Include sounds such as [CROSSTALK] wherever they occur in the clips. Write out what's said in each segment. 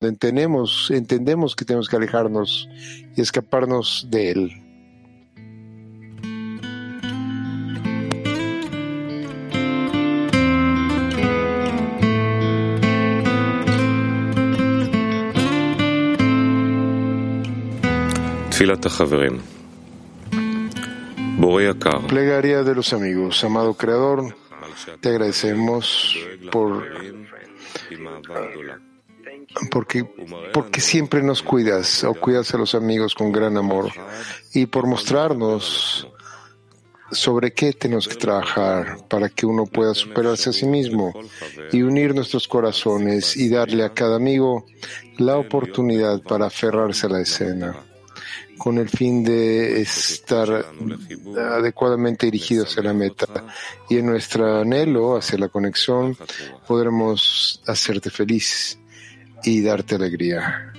entendemos, entendemos que tenemos que alejarnos y escaparnos de él. Plegaria de los amigos, amado Creador, te agradecemos por porque, porque siempre nos cuidas o cuidas a los amigos con gran amor y por mostrarnos sobre qué tenemos que trabajar para que uno pueda superarse a sí mismo y unir nuestros corazones y darle a cada amigo la oportunidad para aferrarse a la escena con el fin de estar adecuadamente dirigidos hacia la meta. Y en nuestro anhelo hacia la conexión podremos hacerte feliz y darte alegría.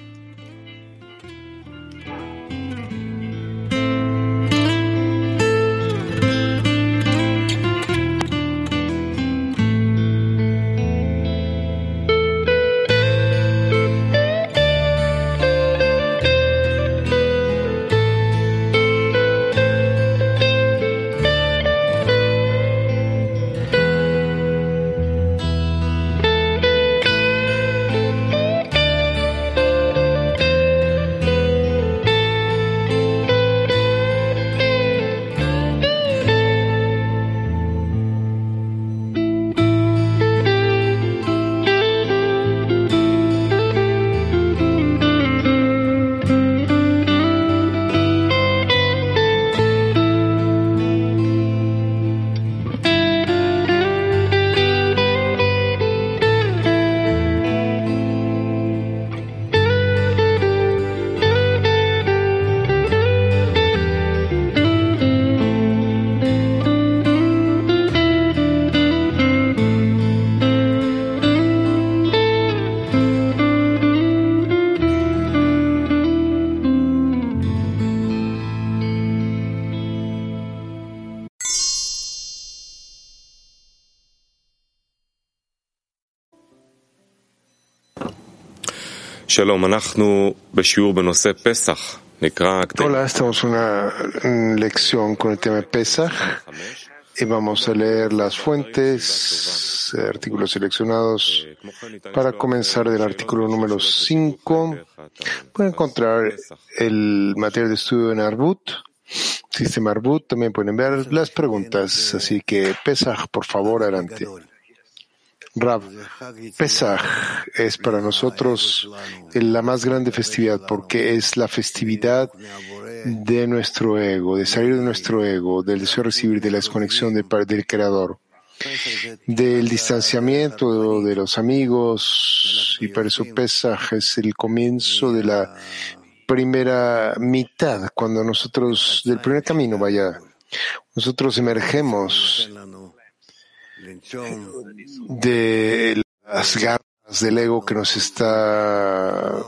Hola, estamos en una lección con el tema de Pesach y vamos a leer las fuentes, artículos seleccionados para comenzar del artículo número 5. Pueden encontrar el material de estudio en Arbut, sistema Arbut, también pueden ver las preguntas, así que Pesach, por favor, adelante. Rav, Pesach es para nosotros la más grande festividad porque es la festividad de nuestro ego, de salir de nuestro ego, del deseo de recibir, de la desconexión del, del Creador, del distanciamiento de los amigos y por eso Pesach es el comienzo de la primera mitad, cuando nosotros, del primer camino, vaya, nosotros emergemos de las garras del ego que nos está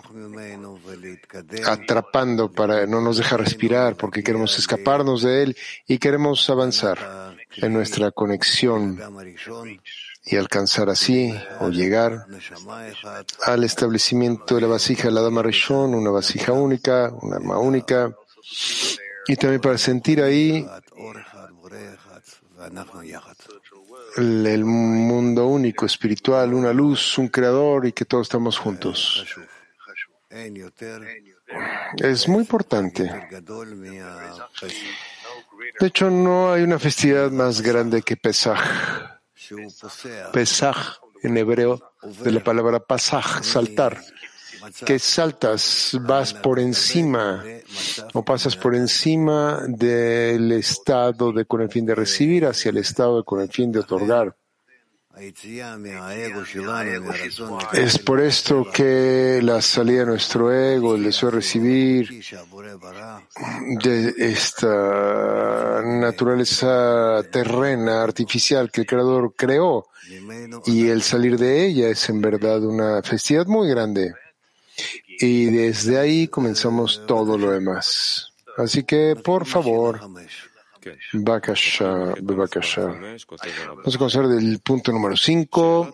atrapando para no nos deja respirar porque queremos escaparnos de él y queremos avanzar en nuestra conexión y alcanzar así o llegar al establecimiento de la vasija de la Dama Rishon, una vasija única, una arma única, y también para sentir ahí el mundo único, espiritual, una luz, un creador y que todos estamos juntos. Es muy importante. De hecho, no hay una festividad más grande que Pesach. Pesach en hebreo de la palabra pasaj, saltar que saltas, vas por encima o pasas por encima del estado de con el fin de recibir hacia el estado de con el fin de otorgar. Es por esto que la salida de nuestro ego, el deseo de recibir, de esta naturaleza terrena, artificial que el Creador creó, y el salir de ella es en verdad una festividad muy grande. Y desde ahí comenzamos todo lo demás. Así que, por favor, Bakasha, Vamos a comenzar del punto número 5.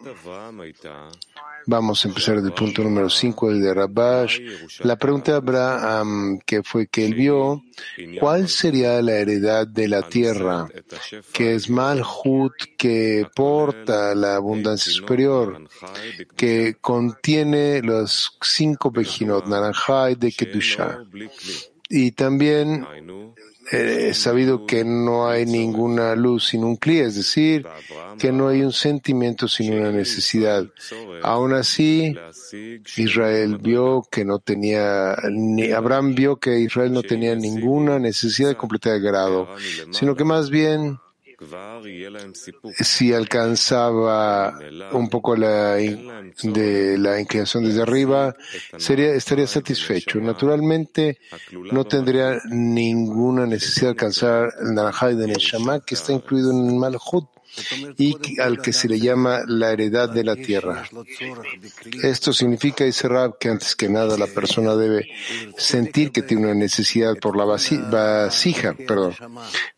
Vamos a empezar del punto número 5 de Rabash. La pregunta de Abraham, que fue que él vio, ¿cuál sería la heredad de la tierra? Que es Malhut, que porta la abundancia superior, que contiene los cinco Bejinot, Naranjai de Kedusha. Y también he sabido que no hay ninguna luz sin un cli, es decir, que no hay un sentimiento sin una necesidad. Aún así, Israel vio que no tenía, ni Abraham vio que Israel no tenía ninguna necesidad de completar el grado, sino que más bien si alcanzaba un poco la, de la inclinación desde arriba, sería, estaría satisfecho. Naturalmente, no tendría ninguna necesidad de alcanzar el Narajai de Neshama, que está incluido en el Malhut y al que se le llama la heredad de la tierra. Esto significa, dice Rab, que antes que nada la persona debe sentir que tiene una necesidad por la vasija, perdón,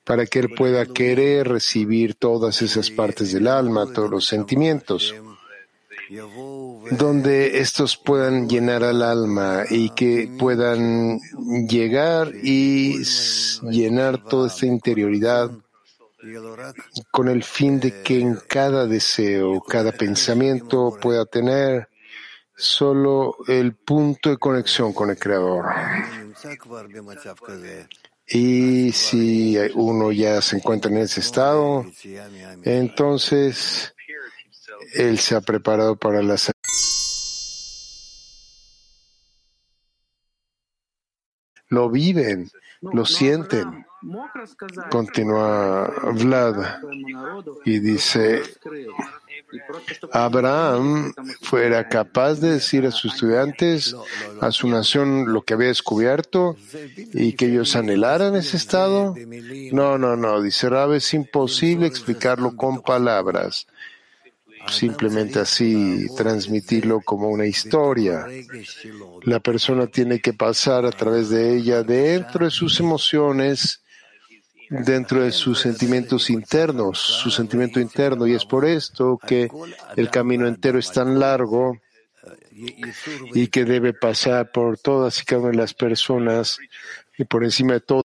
para que él pueda querer recibir todas esas partes del alma, todos los sentimientos donde estos puedan llenar al alma y que puedan llegar y llenar toda esta interioridad con el fin de que en cada deseo, cada pensamiento pueda tener solo el punto de conexión con el Creador. Y si uno ya se encuentra en ese estado, entonces él se ha preparado para la lo viven, lo sienten. Continúa Vlad y dice, Abraham fuera capaz de decir a sus estudiantes, a su nación, lo que había descubierto y que ellos anhelaran ese estado. No, no, no, dice Rab, es imposible explicarlo con palabras simplemente así transmitirlo como una historia. La persona tiene que pasar a través de ella dentro de sus emociones dentro de sus sentimientos internos, su sentimiento interno, y es por esto que el camino entero es tan largo y que debe pasar por todas y cada una de las personas y por encima de todo.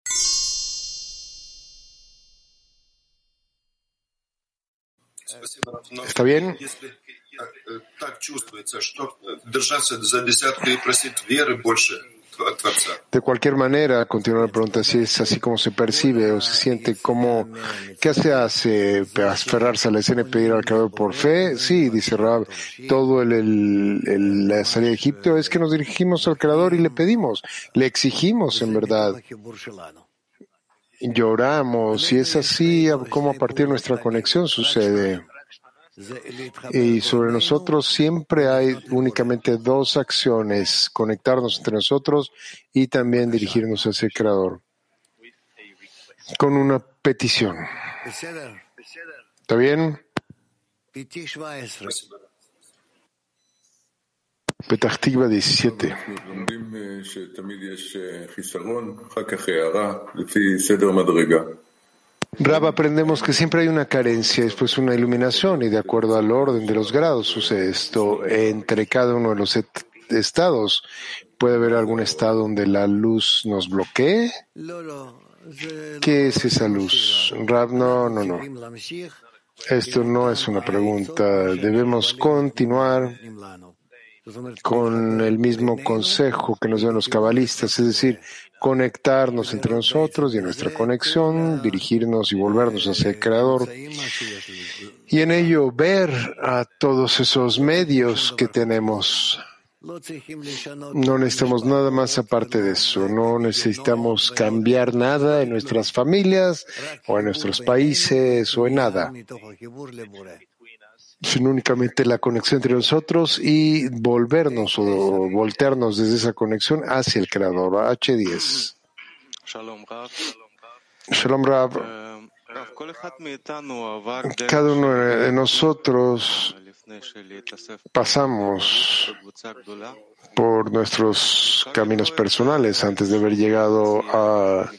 ¿Está bien? De cualquier manera, continúa la pregunta, si es así como se percibe o se siente como, ¿qué se hace? ¿Aferrarse a la escena y pedir al Creador por fe? Sí, dice Rab, todo el, la salida de Egipto es que nos dirigimos al Creador y le pedimos, le exigimos en verdad. Lloramos, y es así como a partir de nuestra conexión sucede. Y sobre nosotros siempre hay únicamente dos acciones, conectarnos entre nosotros y también dirigirnos hacia el Creador, con una petición. ¿Está bien? Petachtigba 17. Rab, aprendemos que siempre hay una carencia, después una iluminación, y de acuerdo al orden de los grados sucede esto entre cada uno de los estados. ¿Puede haber algún estado donde la luz nos bloquee? ¿Qué es esa luz? Rab, no, no, no. Esto no es una pregunta. Debemos continuar con el mismo consejo que nos dan los cabalistas, es decir, conectarnos entre nosotros y en nuestra conexión dirigirnos y volvernos hacia el Creador y en ello ver a todos esos medios que tenemos. No necesitamos nada más aparte de eso. No necesitamos cambiar nada en nuestras familias o en nuestros países o en nada sino únicamente la conexión entre nosotros y volvernos o voltearnos desde esa conexión hacia el Creador. H10. [CLEARS THROAT] Shalom Rab. Cada uno de nosotros pasamos por nuestros caminos personales antes de haber llegado a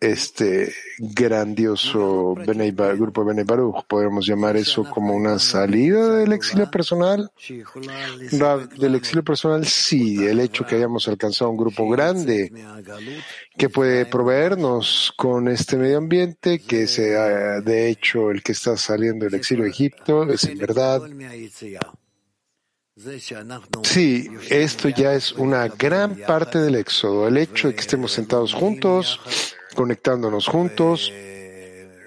este grandioso Benei Ba- grupo Benei Baruch. ¿Podemos llamar eso como una salida del exilio personal? Del exilio personal, sí. El hecho que hayamos alcanzado un grupo grande que puede proveernos con este medio ambiente, que sea de hecho el que está saliendo del exilio de Egipto, es en verdad. Sí, esto ya es una gran parte del éxodo. El hecho de que estemos sentados juntos, conectándonos juntos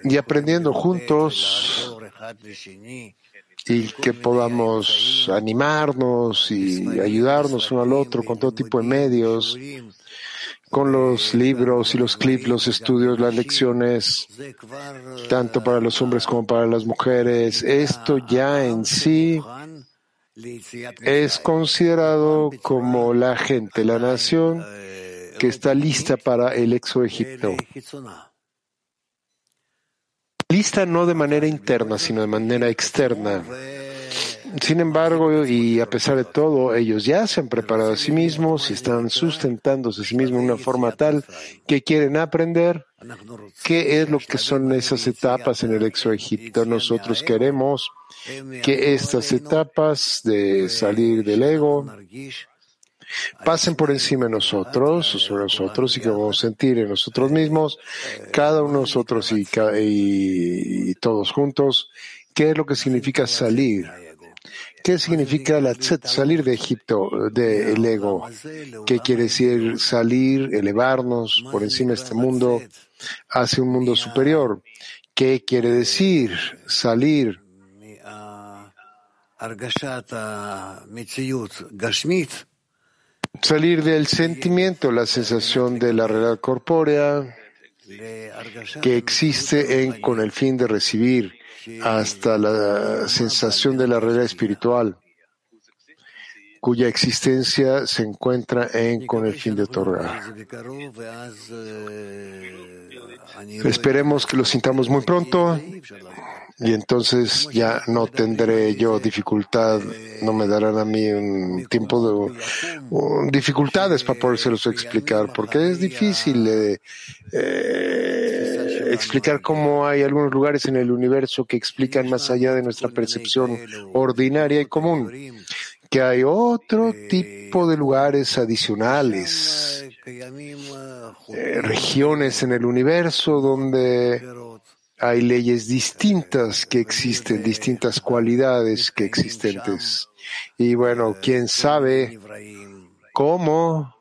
y aprendiendo juntos y que podamos animarnos y ayudarnos uno al otro con todo tipo de medios, con los libros y los clips, los estudios, las lecciones, tanto para los hombres como para las mujeres. Esto ya en sí es considerado como la gente, la nación que está lista para el exo Egipto. Lista no de manera interna, sino de manera externa. Sin embargo, y a pesar de todo, ellos ya se han preparado a sí mismos y están sustentándose a sí mismos de una forma tal que quieren aprender qué es lo que son esas etapas en el exo Egipto. Nosotros queremos que estas etapas de salir del ego pasen por encima de nosotros, sobre nosotros, y que vamos a sentir en nosotros mismos, cada uno de nosotros y, todos juntos, qué es lo que significa salir. ¿Qué significa la tzet, salir de Egipto, del ego? ¿Qué quiere decir salir, elevarnos por encima de este mundo hacia un mundo superior? ¿Qué quiere decir salir Salir del sentimiento, la sensación de la realidad corpórea que existe en, con el fin de recibir hasta la sensación de la realidad espiritual, cuya existencia se encuentra en con el fin de otorgar. Esperemos que lo sintamos muy pronto y entonces ya no tendré yo dificultad, no me darán a mí un tiempo de dificultades para podérselos explicar, porque es difícil eh, eh, explicar cómo hay algunos lugares en el universo que explican más allá de nuestra percepción ordinaria y común, que hay otro tipo de lugares adicionales, eh, regiones en el universo donde hay leyes distintas que existen, distintas cualidades que existentes. Y bueno, quién sabe cómo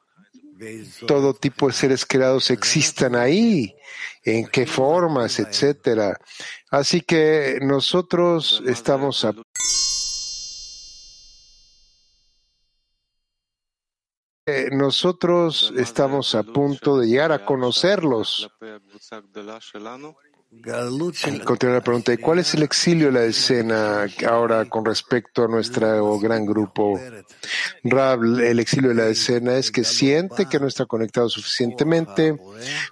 todo tipo de seres creados existan ahí, en qué formas, etcétera. Así que nosotros estamos a eh, nosotros estamos a punto de llegar a conocerlos. Continúa la pregunta, ¿y cuál es el exilio de la escena ahora con respecto a nuestro gran grupo? Rab, el exilio de la escena es que siente que no está conectado suficientemente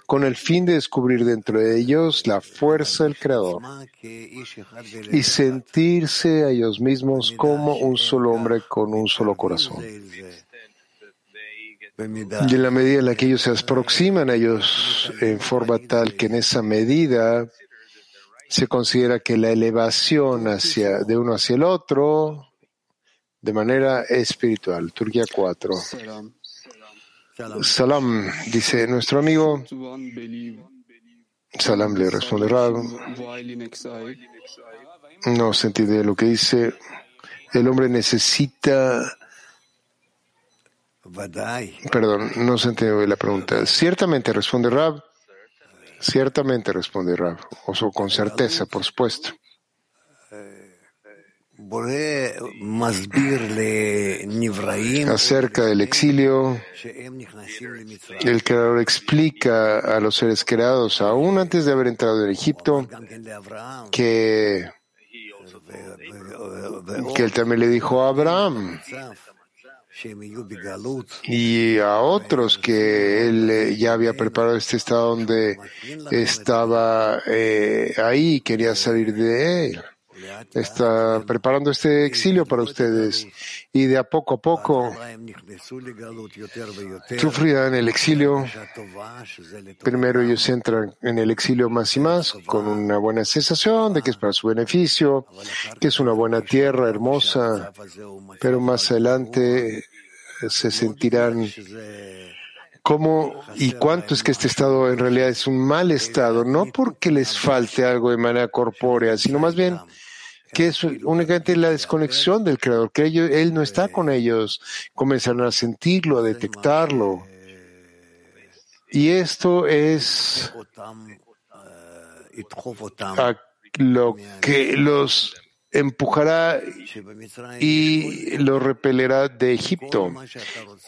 con el fin de descubrir dentro de ellos la fuerza del Creador y sentirse a ellos mismos como un solo hombre con un solo corazón. Y en la medida en la que ellos se aproximan a ellos en forma tal que en esa medida se considera que la elevación hacia, de uno hacia el otro de manera espiritual. Turquía 4. Salam, dice nuestro amigo. Salam le responde Rab. No se entiende lo que dice. El hombre necesita Perdón, no se entendió la pregunta. Ciertamente responde Rab. Ciertamente responde Rab. O con certeza, por supuesto. Acerca del exilio, el Creador explica a los seres creados, aún antes de haber entrado en Egipto, que, que él también le dijo a Abraham y a otros que él eh, ya había preparado este estado donde estaba eh, ahí, quería salir de él. Está preparando este exilio para ustedes y de a poco a poco sufrirán el exilio. Primero ellos entran en el exilio más y más con una buena sensación de que es para su beneficio, que es una buena tierra hermosa, pero más adelante se sentirán cómo y cuánto es que este estado en realidad es un mal estado, no porque les falte algo de manera corpórea, sino más bien que es únicamente la desconexión del Creador, que Él no está con ellos, comenzarán a sentirlo, a detectarlo. Y esto es lo que los empujará y lo repelerá de Egipto,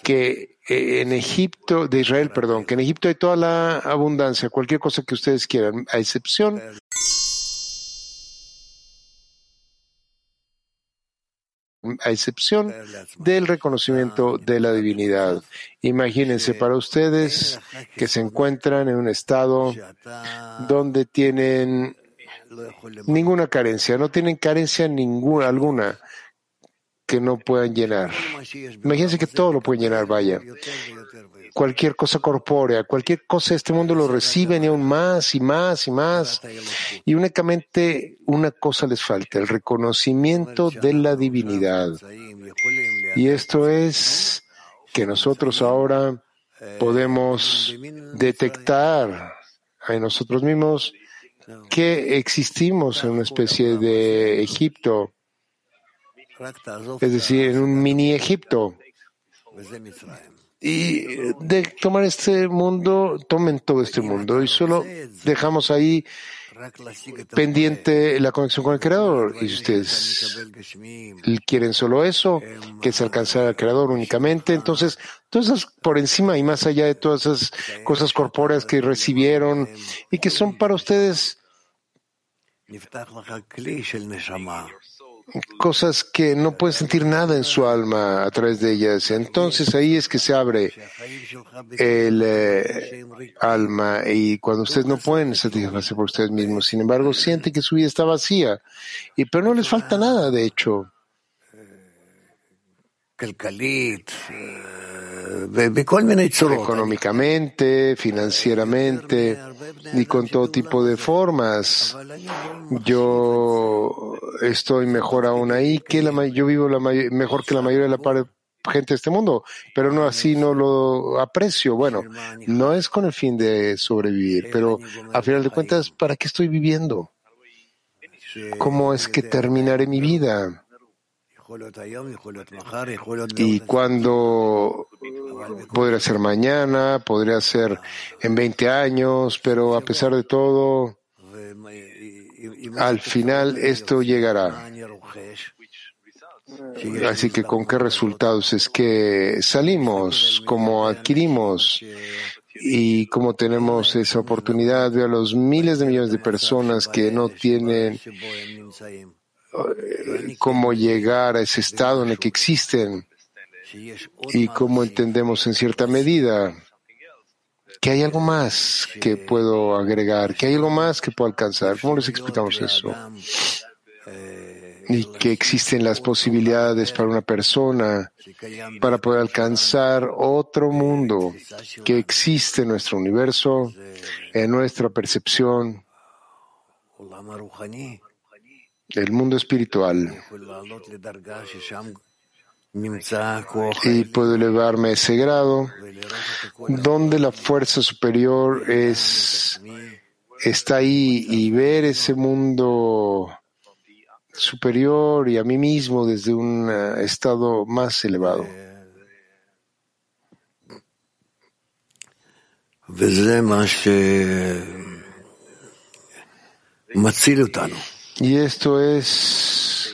que en Egipto, de Israel, perdón, que en Egipto hay toda la abundancia, cualquier cosa que ustedes quieran, a excepción a excepción del reconocimiento de la divinidad. Imagínense para ustedes que se encuentran en un estado donde tienen ninguna carencia, no tienen carencia ninguna alguna que no puedan llenar. Imagínense que todo lo pueden llenar, vaya. Cualquier cosa corpórea, cualquier cosa de este mundo lo reciben y aún más y más y más. Y únicamente una cosa les falta, el reconocimiento de la divinidad. Y esto es que nosotros ahora podemos detectar en nosotros mismos que existimos en una especie de Egipto, es decir, en un mini Egipto. Y de tomar este mundo, tomen todo este mundo. Y solo dejamos ahí pendiente la conexión con el Creador. Y si ustedes quieren solo eso, que es alcanzar al Creador únicamente, entonces, entonces por encima y más allá de todas esas cosas corpóreas que recibieron y que son para ustedes cosas que no pueden sentir nada en su alma a través de ellas. Entonces ahí es que se abre el eh, alma y cuando ustedes no pueden satisfacerse por ustedes mismos, sin embargo sienten que su vida está vacía, y pero no les falta nada, de hecho económicamente, financieramente y con todo tipo de formas. Yo estoy mejor aún ahí que la yo vivo la mejor que la mayoría de la gente de este mundo, pero no así no lo aprecio. Bueno, no es con el fin de sobrevivir, pero a final de cuentas, ¿para qué estoy viviendo? ¿Cómo es que terminaré mi vida? Y cuando podría ser mañana, podría ser en 20 años, pero a pesar de todo, al final esto llegará. Así que con qué resultados es que salimos, cómo adquirimos y cómo tenemos esa oportunidad de a los miles de millones de personas que no tienen eh, cómo llegar a ese estado en el que existen y cómo entendemos en cierta medida que hay algo más que puedo agregar, que hay algo más que puedo alcanzar. ¿Cómo les explicamos eso? Y que existen las posibilidades para una persona para poder alcanzar otro mundo que existe en nuestro universo, en nuestra percepción, el mundo espiritual y puedo elevarme a ese grado donde la fuerza superior es está ahí y ver ese mundo superior y a mí mismo desde un eh, estado más elevado. Y esto es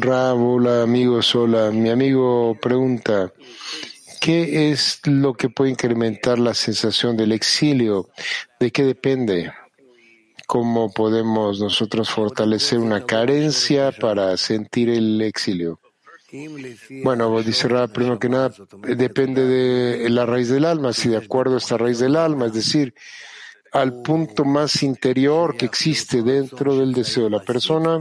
Rab, hola amigos, hola. Mi amigo pregunta, ¿qué es lo que puede incrementar la sensación del exilio? ¿De qué depende? ¿Cómo podemos nosotros fortalecer una carencia para sentir el exilio? Bueno, dice Rab, primero que nada, depende de la raíz del alma, si de acuerdo a esta raíz del alma, es decir, al punto más interior que existe dentro del deseo de la persona,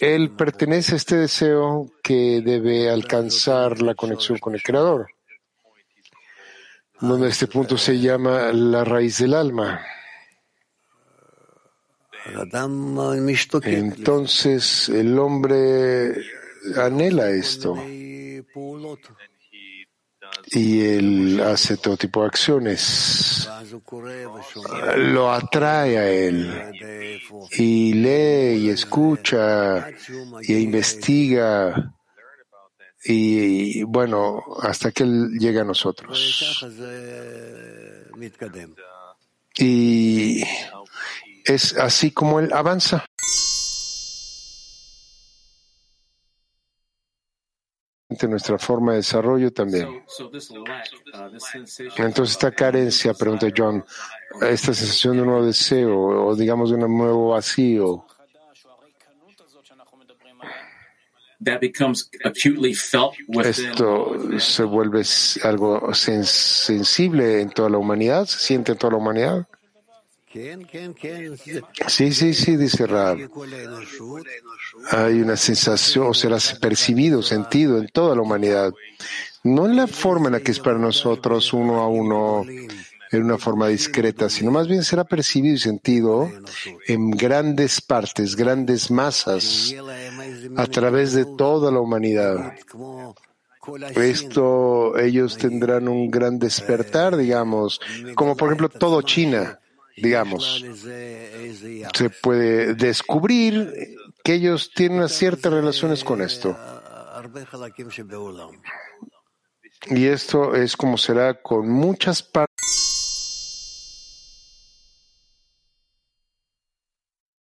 él pertenece a este deseo que debe alcanzar la conexión con el Creador, donde este punto se llama la raíz del alma. Entonces el hombre anhela esto y él hace todo tipo de acciones. Lo atrae a él y lee y escucha y investiga y bueno, hasta que él llega a nosotros. Y es así como él avanza. Nuestra forma de desarrollo también. Entonces, esta carencia, pregunta John, esta sensación de un nuevo deseo o digamos de un nuevo vacío, esto se vuelve algo sensible en toda la humanidad, se siente en toda la humanidad. Sí, sí, sí, dice Rab. Hay una sensación, o será percibido, sentido en toda la humanidad. No en la forma en la que es para nosotros uno a uno, en una forma discreta, sino más bien será percibido y sentido en grandes partes, grandes masas, a través de toda la humanidad. Esto, ellos tendrán un gran despertar, digamos, como por ejemplo todo China digamos, se puede descubrir que ellos tienen ciertas relaciones con esto. Y esto es como será con muchas partes.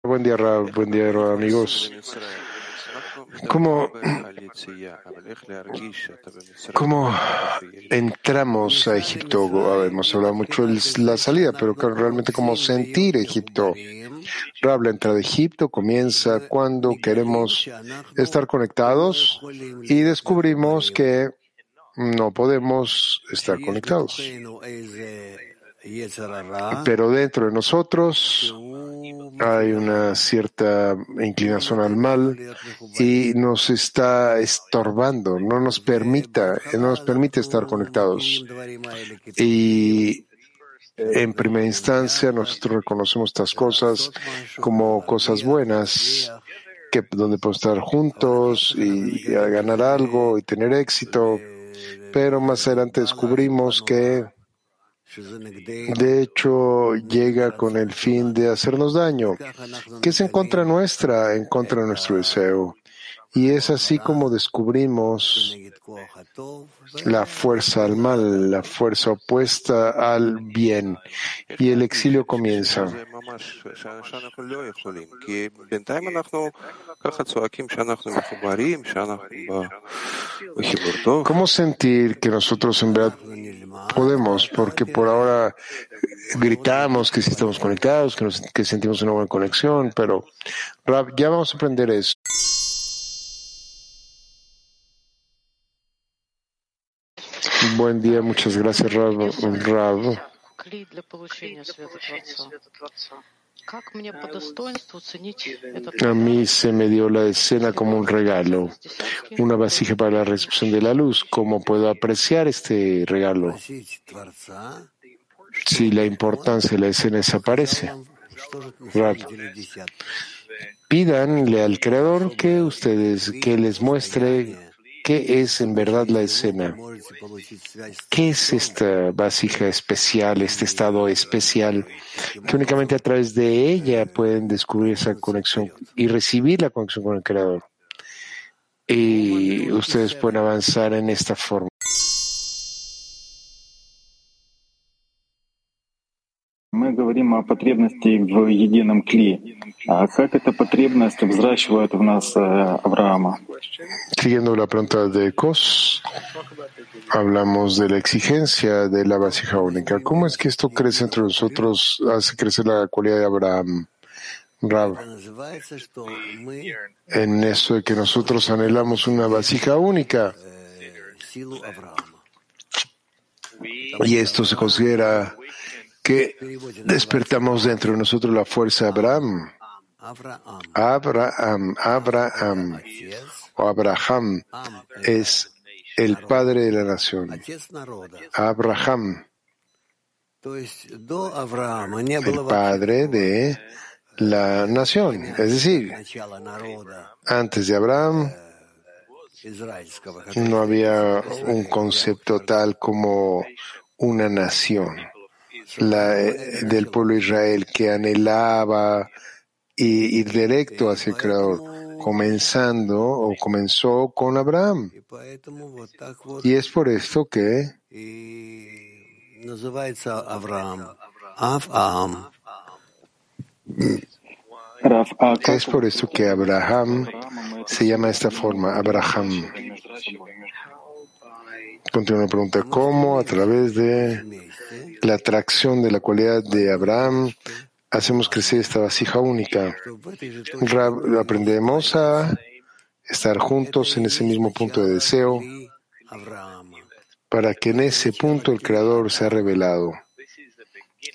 Buen día, Buen día, amigos. ¿Cómo, ¿Cómo entramos a Egipto? Hemos hablado mucho de la salida, pero realmente cómo sentir Egipto. Rab, la entrada de Egipto comienza cuando queremos estar conectados y descubrimos que no podemos estar conectados. Pero dentro de nosotros hay una cierta inclinación al mal y nos está estorbando, no nos permita, no nos permite estar conectados. Y en primera instancia nosotros reconocemos estas cosas como cosas buenas, que donde podemos estar juntos y ganar algo y tener éxito, pero más adelante descubrimos que de hecho, llega con el fin de hacernos daño, que es en contra nuestra, en contra de nuestro deseo. Y es así como descubrimos la fuerza al mal, la fuerza opuesta al bien. Y el exilio comienza. ¿Cómo sentir que nosotros en verdad podemos? Porque por ahora gritamos que sí estamos conectados, que, que sentimos una buena conexión, pero ya vamos a aprender eso. Buen día, muchas gracias, Rav. A mí se me dio la escena como un regalo, una vasija para la recepción de la luz. ¿Cómo puedo apreciar este regalo? Si la importancia de la escena desaparece. Rav. Pídanle al Creador que ustedes, que les muestre ¿Qué es en verdad la escena? ¿Qué es esta vasija especial, este estado especial, que únicamente a través de ella pueden descubrir esa conexión y recibir la conexión con el Creador? Y ustedes pueden avanzar en esta forma. Мы говорим о потребности в едином кли. А как эта потребность взращивает в нас Авраама? Siguiendo la pregunta de Kos, hablamos de la exigencia de la vasija única. ¿Cómo es que esto crece entre nosotros, hace crecer la cualidad de Abraham? Rab, en eso de que nosotros anhelamos una vasija única. Y esto se considera que despertamos dentro de nosotros la fuerza Abraham. Abraham, Abraham o Abraham es el padre de la nación. Abraham, el padre de la nación. Es decir, antes de Abraham no había un concepto tal como una nación la, del pueblo de Israel que anhelaba ir directo hacia el Creador, comenzando o comenzó con Abraham. Y es por esto que es por eso que Abraham se llama de esta forma, Abraham. Continúa la pregunta, ¿cómo a través de la atracción de la cualidad de Abraham hacemos crecer esta vasija única? aprendemos a estar juntos en ese mismo punto de deseo para que en ese punto el Creador sea revelado.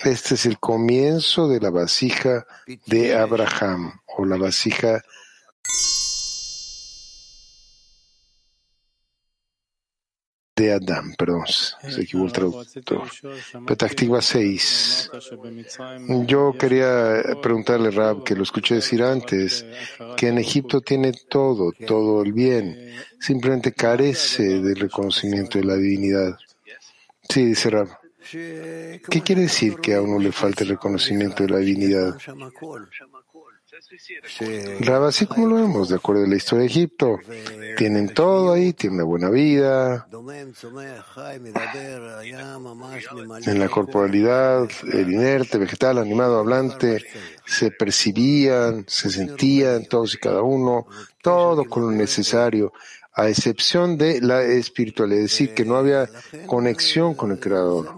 Este es el comienzo de la vasija de Abraham o la vasija de Adam, perdón, se equivocó el traductor. Petactiva 6. Yo quería preguntarle, Rab, que lo escuché decir antes, que en Egipto tiene todo, todo el bien, simplemente carece del reconocimiento de la divinidad. Sí, dice Rab. ¿Qué quiere decir que a uno le falta el reconocimiento de la divinidad? Rab, así como lo vemos, de acuerdo a la historia de Egipto, tienen todo ahí, tienen una buena vida, en la corporalidad, el inerte, vegetal, animado, hablante, se percibían, se sentían todos y cada uno, todo con lo necesario, a excepción de la espiritualidad, es decir, que no había conexión con el Creador.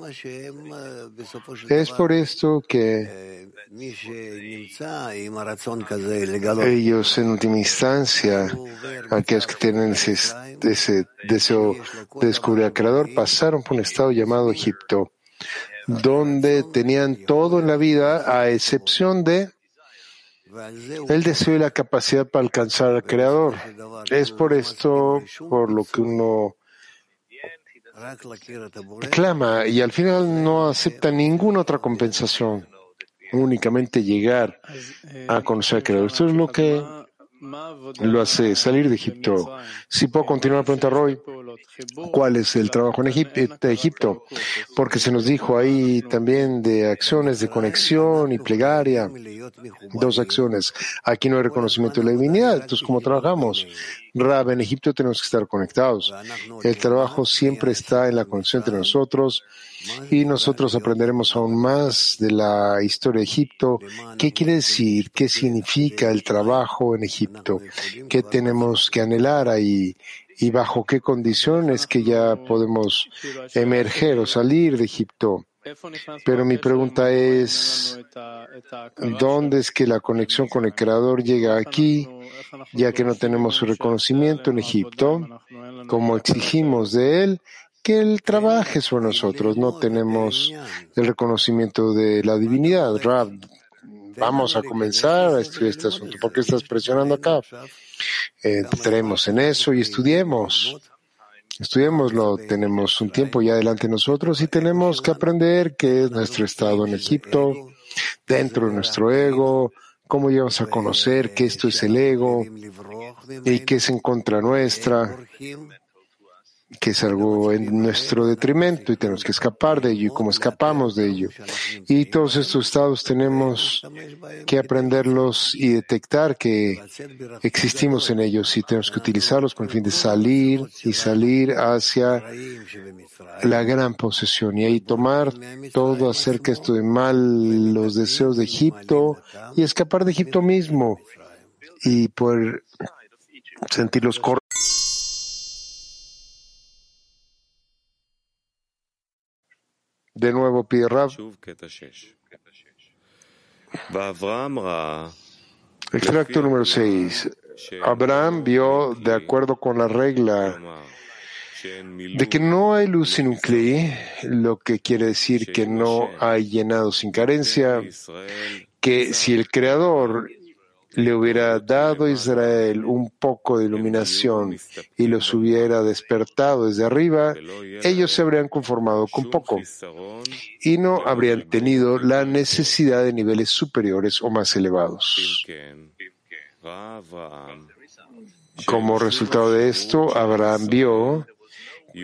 Es por esto que ellos en última instancia, aquellos que tienen ese, ese deseo de descubrir al Creador, pasaron por un estado llamado Egipto, donde tenían todo en la vida a excepción de el deseo y la capacidad para alcanzar al Creador. Es por esto por lo que uno clama y al final no acepta ninguna otra compensación, únicamente llegar a conocer al Creador. Esto es lo que lo hace salir de Egipto. Si puedo continuar, la pregunta Roy, ¿cuál es el trabajo en Egipto? Porque se nos dijo ahí también de acciones de conexión y plegaria, dos acciones. Aquí no hay reconocimiento de la divinidad, entonces ¿cómo trabajamos? Rab, en Egipto tenemos que estar conectados. El trabajo siempre está en la conexión entre nosotros y nosotros aprenderemos aún más de la historia de Egipto. ¿Qué quiere decir? ¿Qué significa el trabajo en Egipto? ¿Qué tenemos que anhelar ahí? ¿Y bajo qué condiciones que ya podemos emerger o salir de Egipto? Pero mi pregunta es, ¿dónde es que la conexión con el Creador llega aquí, ya que no tenemos su reconocimiento en Egipto, como exigimos de Él que Él trabaje sobre nosotros. No tenemos el reconocimiento de la divinidad. Rab, vamos a comenzar a estudiar este asunto. ¿Por qué estás presionando acá? Eh, entremos en eso y estudiemos. Estudiémoslo. Tenemos un tiempo ya delante de nosotros y tenemos que aprender qué es nuestro estado en Egipto, dentro de nuestro ego, cómo llegamos a conocer que esto es el ego y que es en contra nuestra que es algo en nuestro detrimento y tenemos que escapar de ello y cómo escapamos de ello. Y todos estos estados tenemos que aprenderlos y detectar que existimos en ellos y tenemos que utilizarlos con el fin de salir y salir hacia la gran posesión y ahí tomar todo acerca de esto de mal, los deseos de Egipto y escapar de Egipto mismo y poder sentir los De nuevo pide Rab. Extracto número 6. Abraham vio, de acuerdo con la regla de que no hay luz sin un cli, lo que quiere decir que no hay llenado sin carencia, que si el Creador le hubiera dado a Israel un poco de iluminación y los hubiera despertado desde arriba, ellos se habrían conformado con poco y no habrían tenido la necesidad de niveles superiores o más elevados. Como resultado de esto, Abraham vio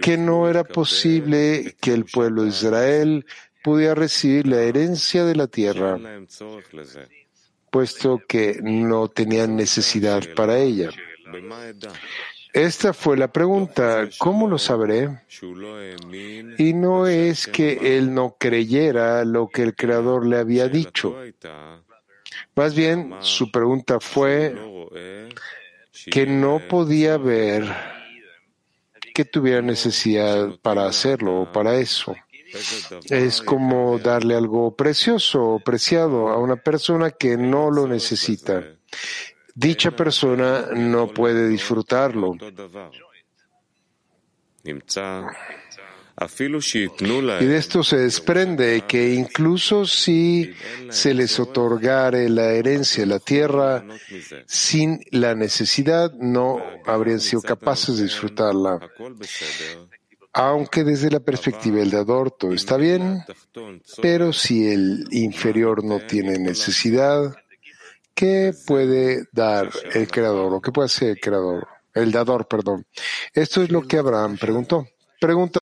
que no era posible que el pueblo de Israel pudiera recibir la herencia de la tierra puesto que no tenían necesidad para ella. Esta fue la pregunta, ¿cómo lo sabré? Y no es que él no creyera lo que el Creador le había dicho. Más bien, su pregunta fue que no podía ver que tuviera necesidad para hacerlo o para eso. Es como darle algo precioso o preciado a una persona que no lo necesita. Dicha persona no puede disfrutarlo. Y de esto se desprende que incluso si se les otorgare la herencia de la tierra sin la necesidad, no habrían sido capaces de disfrutarla aunque desde la perspectiva del dador todo está bien, pero si el inferior no tiene necesidad, ¿qué puede dar el creador o qué puede hacer el creador? El dador, perdón. Esto es lo que Abraham preguntó. Pregunta.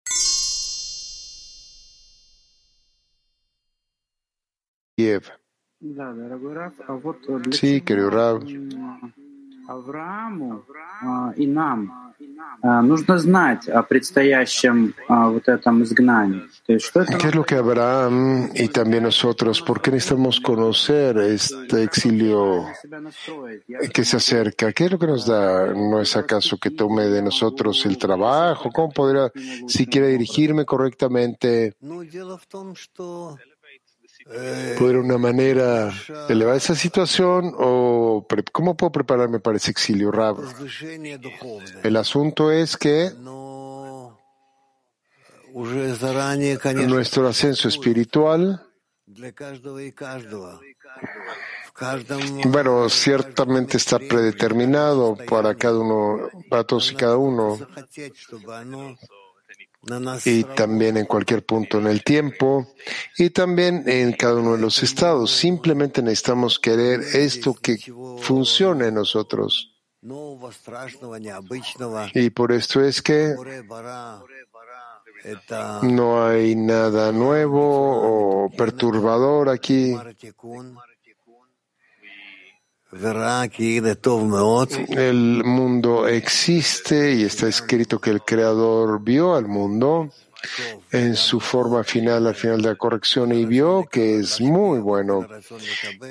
Sí, querido Rab. Нужно знать о предстоящем вот этом изгнании. ¿Qué es lo que Abraham y también nosotros, por qué necesitamos conocer este exilio que se acerca? ¿Qué es lo que nos da? ¿No es acaso que tome de nosotros el trabajo? ¿Cómo podría siquiera dirigirme correctamente? ¿Podría una manera elevar esa situación o cómo puedo prepararme para ese exilio, Rab? El asunto es que nuestro ascenso espiritual bueno, ciertamente está predeterminado para cada uno, para todos y cada uno y también en cualquier punto en el tiempo y también en cada uno de los estados. Simplemente necesitamos querer esto que funcione en nosotros. Y por esto es que no hay nada nuevo o perturbador aquí. El mundo existe y está escrito que el Creador vio al mundo en su forma final, al final de la corrección, y vio que es muy bueno,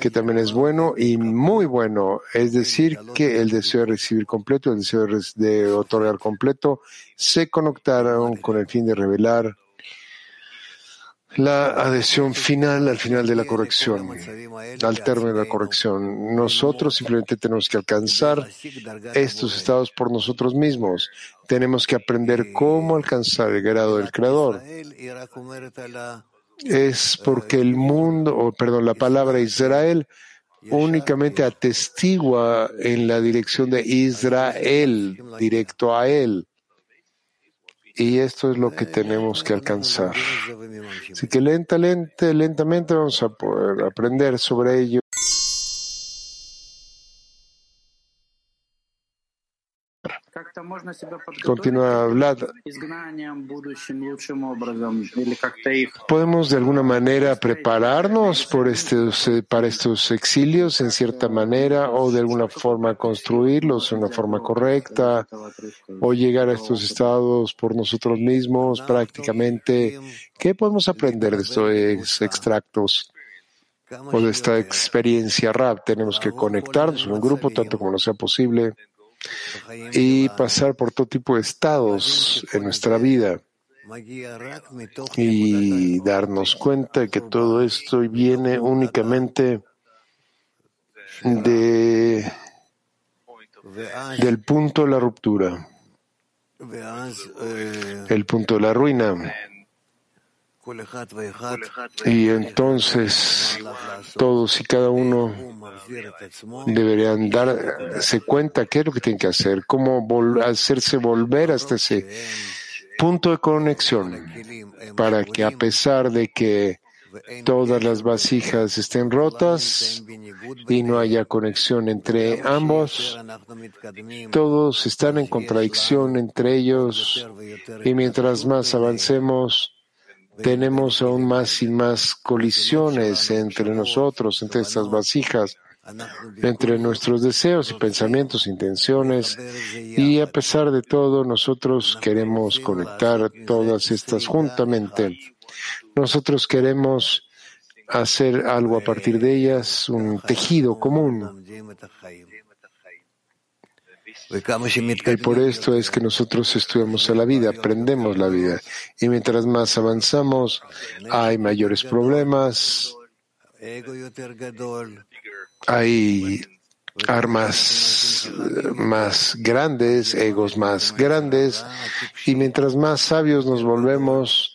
que también es bueno y muy bueno. Es decir, que el deseo de recibir completo, el deseo de otorgar completo, se conectaron con el fin de revelar la adhesión final al final de la corrección, al término de la corrección. Nosotros simplemente tenemos que alcanzar estos estados por nosotros mismos. Tenemos que aprender cómo alcanzar el grado del Creador. Es porque el mundo, o perdón, la palabra Israel únicamente atestigua en la dirección de Israel, directo a él. Y esto es lo que tenemos que alcanzar. Así que lenta, lenta, lentamente vamos a poder aprender sobre ello. Continúa Vlad. ¿Podemos de alguna manera prepararnos por estos, para estos exilios en cierta manera o de alguna forma construirlos de una forma correcta o llegar a estos estados por nosotros mismos prácticamente? ¿Qué podemos aprender de estos extractos? o de esta experiencia rap. Tenemos que conectarnos en un grupo tanto como no sea posible y pasar por todo tipo de estados en nuestra vida y darnos cuenta de que todo esto viene únicamente de, del punto de la ruptura, el punto de la ruina. Y entonces todos y cada uno deberían darse cuenta qué es lo que tienen que hacer, cómo hacerse volver hasta ese punto de conexión para que a pesar de que todas las vasijas estén rotas y no haya conexión entre ambos, todos están en contradicción entre ellos y mientras más avancemos, tenemos aún más y más colisiones entre nosotros, entre estas vasijas, entre nuestros deseos y pensamientos, intenciones, y a pesar de todo, nosotros queremos conectar todas estas juntamente. Nosotros queremos hacer algo a partir de ellas, un tejido común. Y por esto es que nosotros estudiamos a la vida, aprendemos la vida. Y mientras más avanzamos, hay mayores problemas, hay armas más grandes, egos más grandes, y mientras más sabios nos volvemos,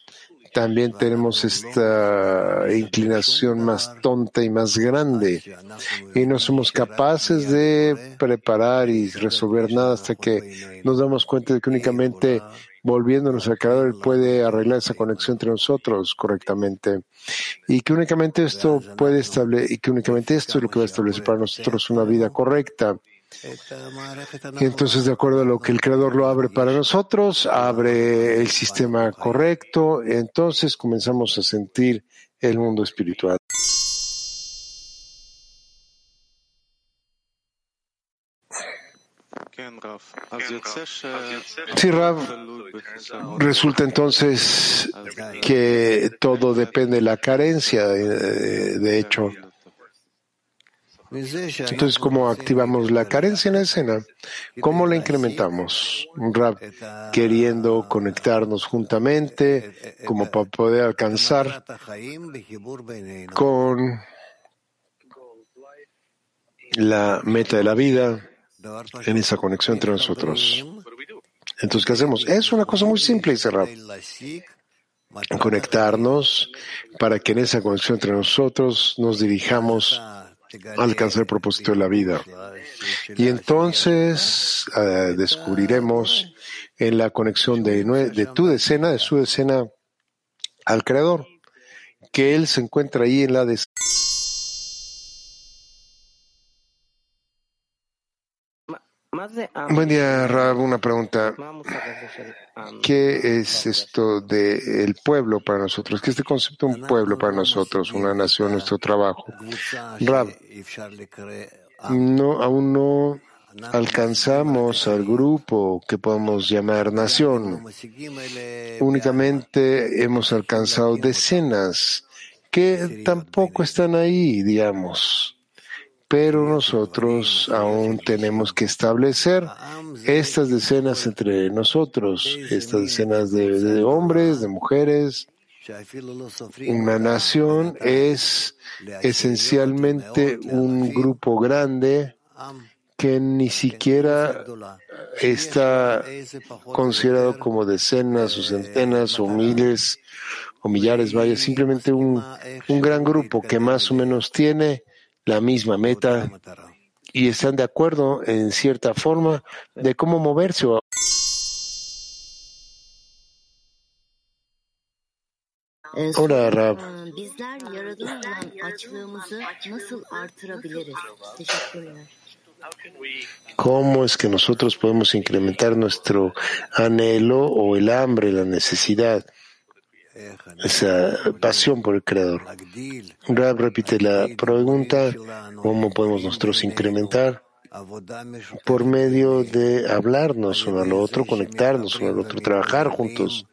también tenemos esta inclinación más tonta y más grande. Y no somos capaces de preparar y resolver nada hasta que nos damos cuenta de que únicamente volviéndonos al Creador puede arreglar esa conexión entre nosotros correctamente. Y que únicamente esto puede establecer y que únicamente esto es lo que va a establecer para nosotros una vida correcta y entonces, de acuerdo a lo que el Creador lo abre para nosotros, abre el sistema correcto, entonces comenzamos a sentir el mundo espiritual. Sí, Rav, resulta entonces que todo depende de la carencia, de hecho. Entonces, ¿cómo activamos la carencia en la escena? ¿Cómo la incrementamos? Rap, queriendo conectarnos juntamente, como para poder alcanzar con la meta de la vida en esa conexión entre nosotros. Entonces, ¿qué hacemos? Es una cosa muy simple, dice Rap. Conectarnos para que en esa conexión entre nosotros nos dirijamos alcanzar el propósito de la vida. Y entonces eh, descubriremos en la conexión de, de tu decena, de su decena al Creador, que Él se encuentra ahí en la decena. Buen día, Rab. Una pregunta. ¿Qué es esto de el pueblo para nosotros? ¿Qué es este concepto un pueblo para nosotros, una nación, nuestro trabajo? Rab, no, aún no alcanzamos al grupo que podemos llamar nación. Únicamente hemos alcanzado decenas que tampoco están ahí, digamos pero nosotros aún tenemos que establecer estas decenas entre nosotros, estas decenas de, hombres, de mujeres. Una nación es esencialmente un grupo grande que ni siquiera está considerado como decenas o centenas o miles o millares, vaya, simplemente un, gran grupo que más o menos tiene la misma meta y están de acuerdo en cierta forma de cómo moverse. Hola, Rab. ¿Cómo es que nosotros podemos incrementar nuestro anhelo o el hambre, la necesidad, esa pasión por el Creador? Rab repite la pregunta, ¿cómo podemos nosotros incrementar? Por medio de hablarnos uno al otro, conectarnos uno al otro, trabajar juntos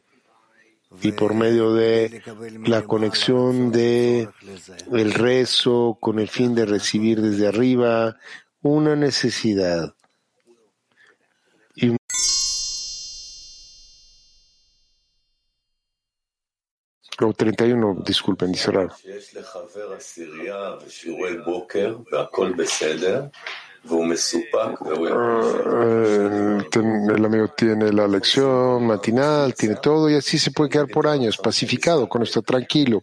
y por medio de la conexión de el rezo con el fin de recibir desde arriba una necesidad. No, 31, disculpen, dice Rab. Eh, el amigo tiene la lección matinal, tiene todo y así se puede quedar por años, pacificado, cuando está tranquilo.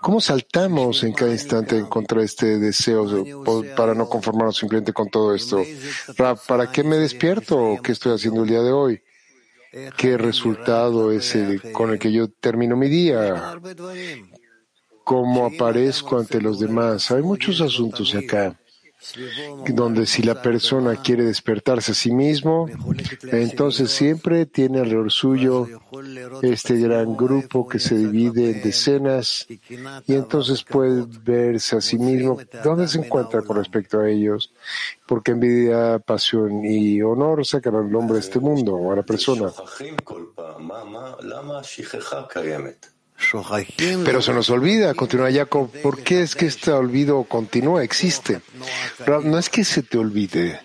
¿Cómo saltamos en cada instante en contra de este deseo para no conformarnos simplemente con todo esto? ¿Para qué me despierto? ¿Qué estoy haciendo el día de hoy? ¿Qué resultado es el con el que yo termino mi día? ¿Cómo aparezco ante los demás? Hay muchos asuntos acá donde si la persona quiere despertarse a sí mismo, entonces siempre tiene alrededor suyo este gran grupo que se divide en decenas y entonces puede verse a sí mismo dónde se encuentra con respecto a ellos, porque envidia, pasión y honor sacan al hombre de este mundo o a la persona. Pero se nos olvida, continúa Jacob, ¿por qué es que este olvido continúa, existe? No es que se te olvide,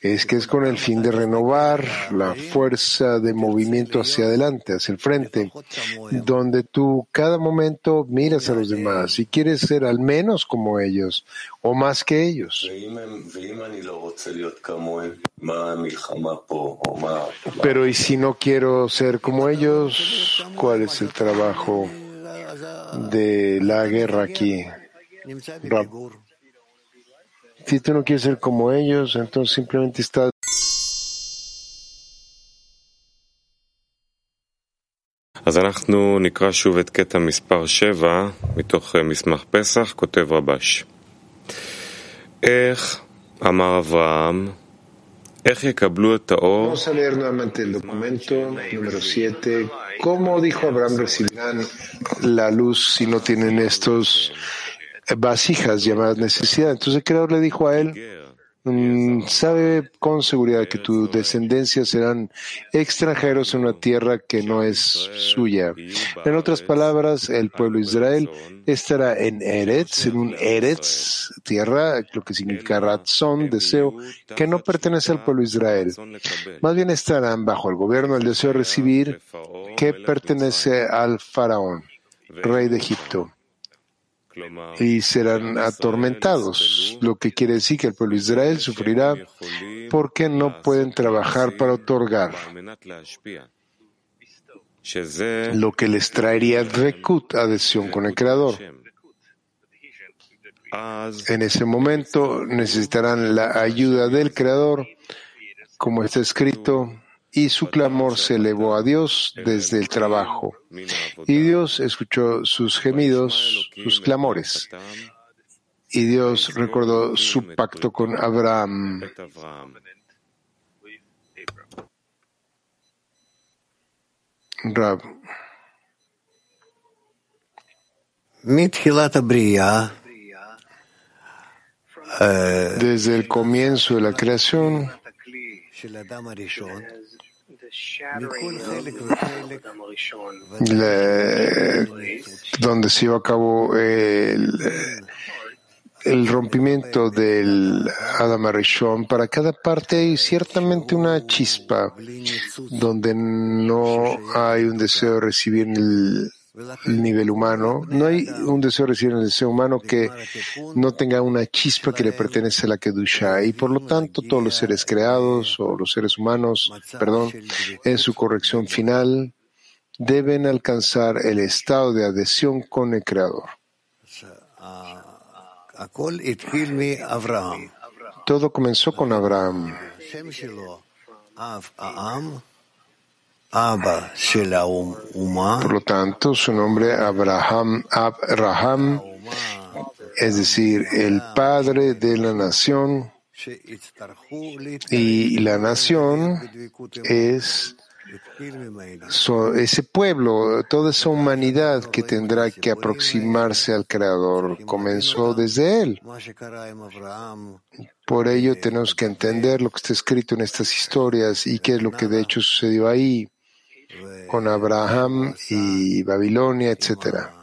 es que es con el fin de renovar la fuerza de movimiento hacia adelante, hacia el frente, donde tú cada momento miras a los demás y quieres ser al menos como ellos o más que ellos. Pero ¿y si no quiero ser como ellos? ¿Cuál es el trabajo de la guerra aquí? Si tú no quieres ser como ellos, entonces simplemente estás אז אנחנו נקרא שוב את קטע מספר 7 מתוך מסמך פסח, כותב רבש. איך אמר אברהם Vamos a leer nuevamente el documento número 7. ¿Cómo dijo Abraham recibirán la luz si no tienen estos vasijas llamadas necesidad? Entonces el Creador le dijo a él, Mm, sabe con seguridad que tu descendencia serán extranjeros en una tierra que no es suya. En otras palabras, el pueblo de Israel estará en Eretz, en un Eretz, tierra, lo que significa razón, deseo, que no pertenece al pueblo de Israel. Más bien estarán bajo el gobierno del deseo de recibir que pertenece al faraón, rey de Egipto y serán atormentados, lo que quiere decir que el pueblo de Israel sufrirá porque no pueden trabajar para otorgar. Lo que les traería Rekut, adhesión con el Creador. En ese momento necesitarán la ayuda del Creador, como está escrito, y su clamor se elevó a Dios desde el trabajo. Y Dios escuchó sus gemidos, sus clamores. Y Dios recordó su pacto con Abraham. Rab. Desde el comienzo de la creación, donde se llevó a cabo el, el rompimiento del Adam Arishon, para cada parte hay ciertamente una chispa donde no hay un deseo de recibir el nivel humano. No hay un deseo de recibir el deseo humano que no tenga una chispa que le pertenece a la Kedusha. Y por lo tanto, todos los seres creados o los seres humanos, perdón, en su corrección final, deben alcanzar el estado de adhesión con el Creador. Todo comenzó con Abraham. Por lo tanto, su nombre Abraham, Abraham, es decir, el padre de la nación, Y la nación es ese pueblo, toda esa humanidad que tendrá que aproximarse al Creador, comenzó desde Él. Por ello tenemos que entender lo que está escrito en estas historias y qué es lo que de hecho sucedió ahí con Abraham y Babilonia, etcétera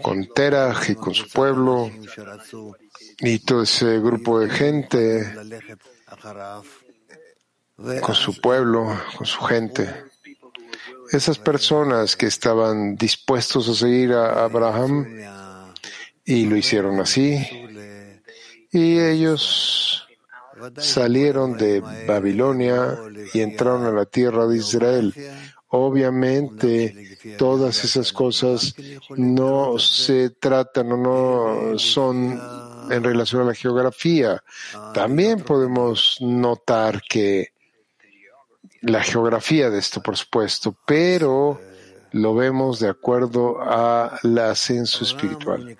con Terach y con su pueblo y todo ese grupo de gente con su pueblo, con su gente. Esas personas que estaban dispuestos a seguir a Abraham y lo hicieron así, y ellos salieron de Babilonia y entraron a la tierra de Israel. Obviamente, todas esas cosas no se tratan o no son en relación a la geografía. También podemos notar que la geografía de esto, por supuesto, pero lo vemos de acuerdo al ascenso espiritual.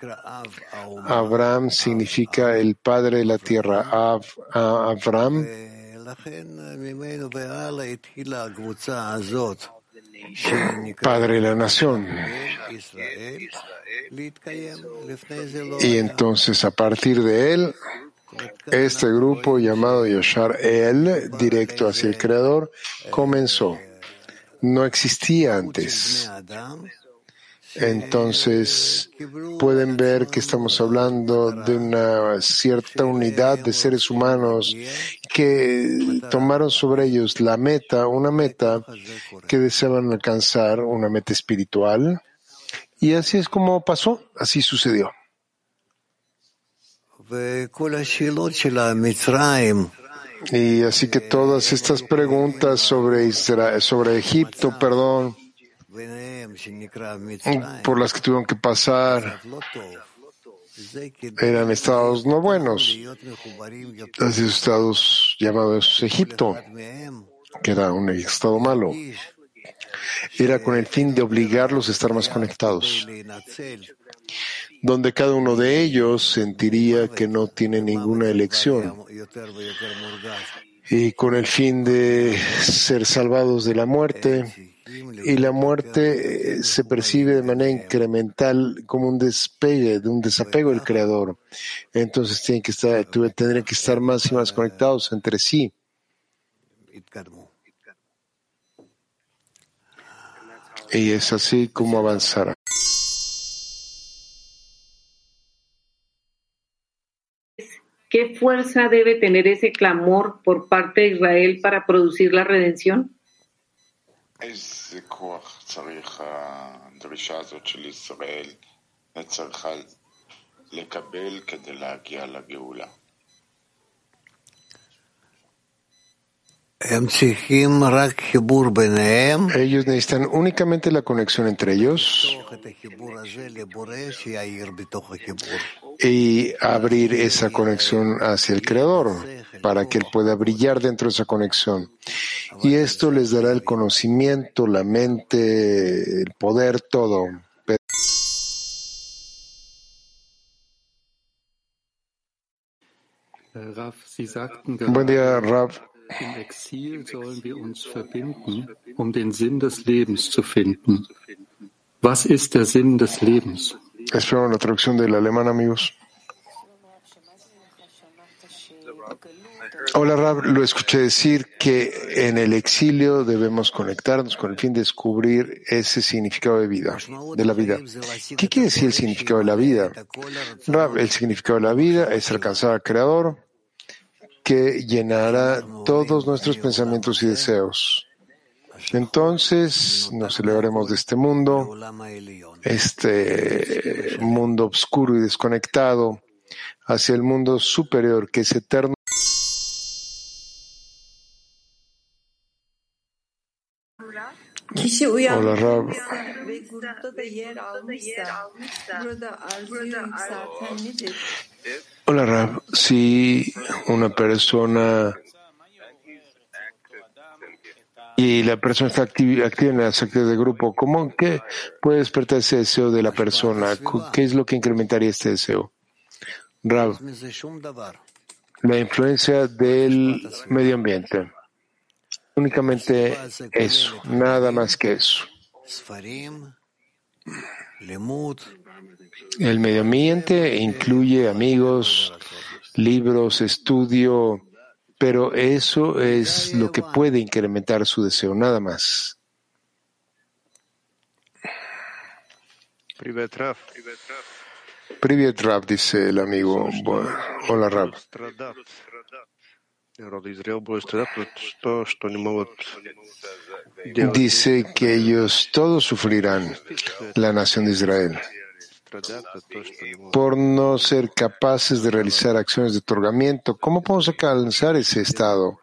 Abraham significa el padre de la tierra. Abraham padre de la nación. Y entonces a partir de él, este grupo llamado Yashar El, directo hacia el Creador, comenzó. No existía antes. Entonces pueden ver que estamos hablando de una cierta unidad de seres humanos que tomaron sobre ellos la meta, una meta que deseaban alcanzar, una meta espiritual. Y así es como pasó, así sucedió. Y así que todas estas preguntas sobre Israel, sobre Egipto, perdón, por las que tuvieron que pasar, eran estados no buenos, esos estados llamados Egipto, que era un estado malo. Era con el fin de obligarlos a estar más conectados donde cada uno de ellos sentiría que no tiene ninguna elección y con el fin de ser salvados de la muerte. Y la muerte eh, se percibe de manera incremental como un despegue, de un desapego del Creador. Entonces tienen que estar, tendrían que estar más y más conectados entre sí. Y es así como avanzará. ¿Qué fuerza debe tener ese clamor por parte de Israel para producir la redención? Ellos necesitan únicamente la conexión entre ellos y abrir esa conexión hacia el Creador para que Él pueda brillar dentro de esa conexión. Y esto les dará el conocimiento, la mente, el poder, todo. Buen día, Rav. Im Exil sollen wir uns verbinden, um den Sinn des Lebens zu finden. Was ist der Sinn des Lebens? Espero la traducción del alemán, amigos. Hola, Rab. Lo escuché decir que en el exilio debemos conectarnos con el fin de descubrir ese significado de vida, de la vida. ¿Qué quiere decir el significado de la vida? Rab, el significado de la vida es alcanzar al Creador que llenará todos nuestros pensamientos y deseos. Entonces nos elevaremos de este mundo, este mundo oscuro y desconectado, hacia el mundo superior que es eterno. Hola, Rab. Hola, Rab. Si una persona y la persona está activa, en las actividades de grupo, ¿cómo que puede despertar ese deseo de la persona? ¿Qué es lo que incrementaría este deseo? Rab, la influencia del medio ambiente. Únicamente eso, nada más que eso. El medio ambiente incluye amigos, libros, estudio, pero eso es lo que puede incrementar su deseo, nada más. Privet Rav. Dice el amigo. Hola Rav. Dice que ellos todos sufrirán, la nación de Israel por no ser capaces de realizar acciones de otorgamiento. ¿Cómo podemos alcanzar ese estado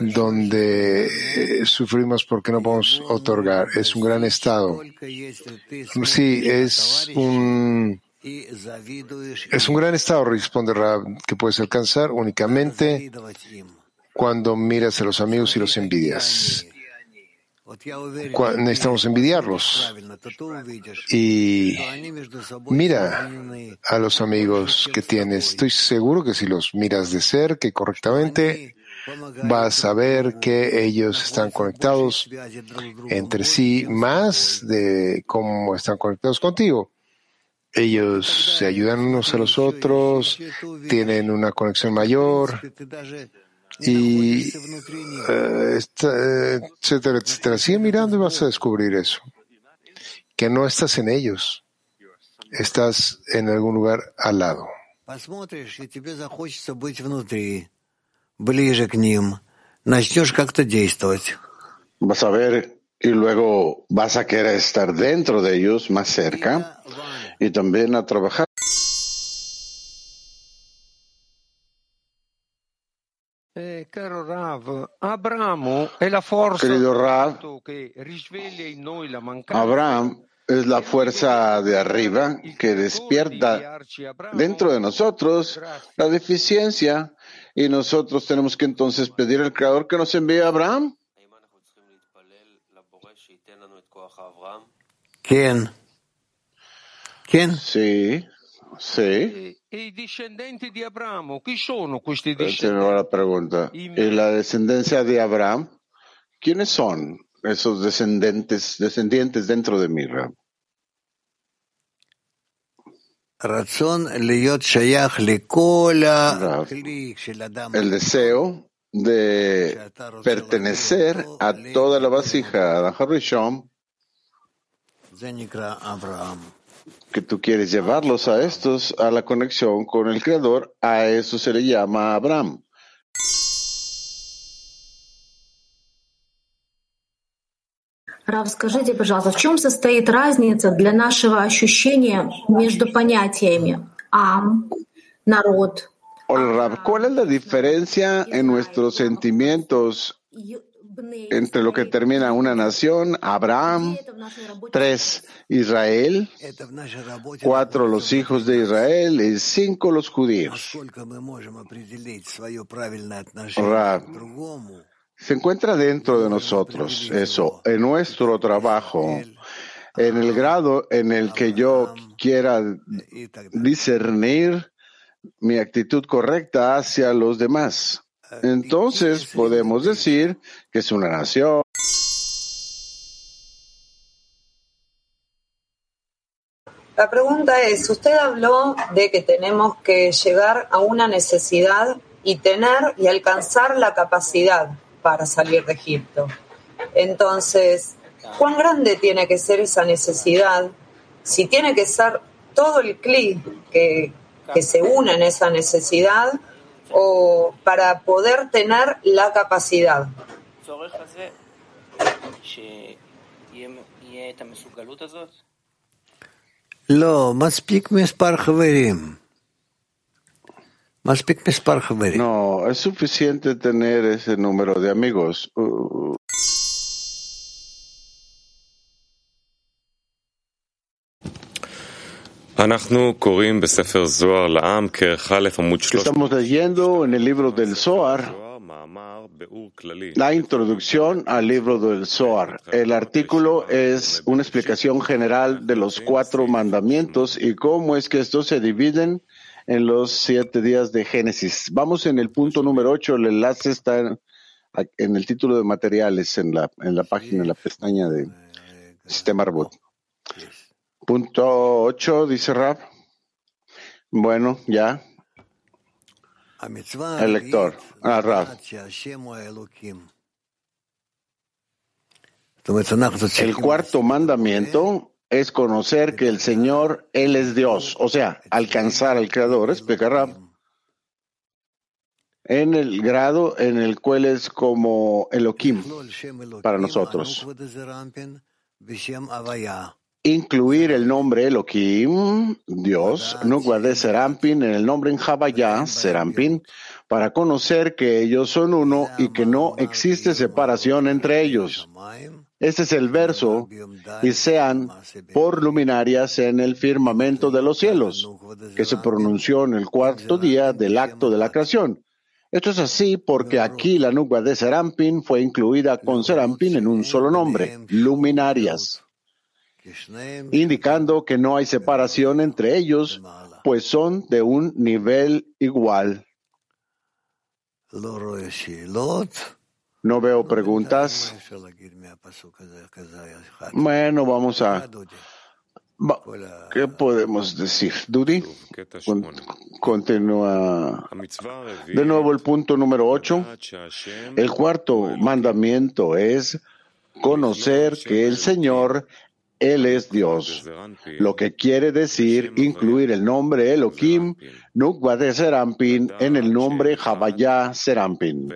donde eh, sufrimos porque no podemos otorgar? Es un gran estado. Sí, es un, es un gran estado, responde Rab, que puedes alcanzar únicamente cuando miras a los amigos y los envidias. Necesitamos envidiarlos. Y mira a los amigos que tienes. Estoy seguro que si los miras de cerca y correctamente, vas a ver que ellos están conectados entre sí más de cómo están conectados contigo. Ellos se ayudan unos a los otros, tienen una conexión mayor y eh, eh, etcétera, etcétera. Sigue mirando y vas a descubrir eso. Que no estás en ellos, estás en algún lugar al lado. Vas a ver y luego vas a querer estar dentro de ellos, más cerca, y también a trabajar. Querido Rav, Abraham es la fuerza de arriba que despierta dentro de nosotros la deficiencia y nosotros tenemos que entonces pedir al Creador que nos envíe a Abraham. Ken. Ken? Sí, Sí. E, e i discendenti di Abramo, chi sono questi esos descendentes, descendientes dentro de Mirra? Razón leyot shayach le cola el deseo de pertenecer a toda la vasija. Zenikra Abraham que tú quieres llevarlos a estos a la conexión con el Creador, a eso se le llama Abraham. Рав, скажите, пожалуйста, в чем состоит разница для нашего ощущения между понятиями «ам», «народ», Hola, Rab, ¿cuál es la diferencia en nuestros sentimientos entre lo que termina una nación, Abraham, tres, Israel, cuatro, los hijos de Israel y cinco, los judíos. Rab, se encuentra dentro de nosotros eso, en nuestro trabajo, en el grado en el que yo quiera discernir mi actitud correcta hacia los demás. Entonces podemos decir que es una nación. La pregunta es, usted habló de que tenemos que llegar a una necesidad y tener y alcanzar la capacidad para salir de Egipto. Entonces, ¿cuán grande tiene que ser esa necesidad? Si tiene que ser todo el clic que, que se une en esa necesidad o para poder tener la capacidad. No, es suficiente tener ese número de amigos. Uh, Estamos leyendo en el libro del Zohar la introducción al libro del Zohar. El artículo es una explicación general de los cuatro mandamientos y cómo es que estos se dividen en los siete días de Génesis. Vamos en el punto número ocho. El enlace está en, el título de materiales, en la, en la página, en la pestaña de Sistema Arbot. Punto ocho, dice Rab. Bueno, ya. El lector, ah, Rab. El cuarto mandamiento es conocer que el Señor, Él es Dios, o sea, alcanzar al Creador, explica Rab, en el grado en el cual es como Elohim para nosotros. Incluir el nombre Elohim, Dios, Nukva de Serampin, en el nombre en Javayá, Serampin, para conocer que ellos son uno y que no existe separación entre ellos. Este es el verso, y sean por luminarias en el firmamento de los cielos, que se pronunció en el cuarto día del acto de la creación. Esto es así porque aquí la nubia de Serampin fue incluida con Serampin en un solo nombre, luminarias, indicando que no hay separación entre ellos, pues son de un nivel igual. No veo preguntas. Bueno, vamos a... ¿Qué podemos decir? Dudi, continúa. De nuevo el punto número ocho. El cuarto mandamiento es conocer que el Señor él es Dios, lo que quiere decir incluir el nombre Elohim, Nukwa de Serampin, en el nombre Javayá Serampin,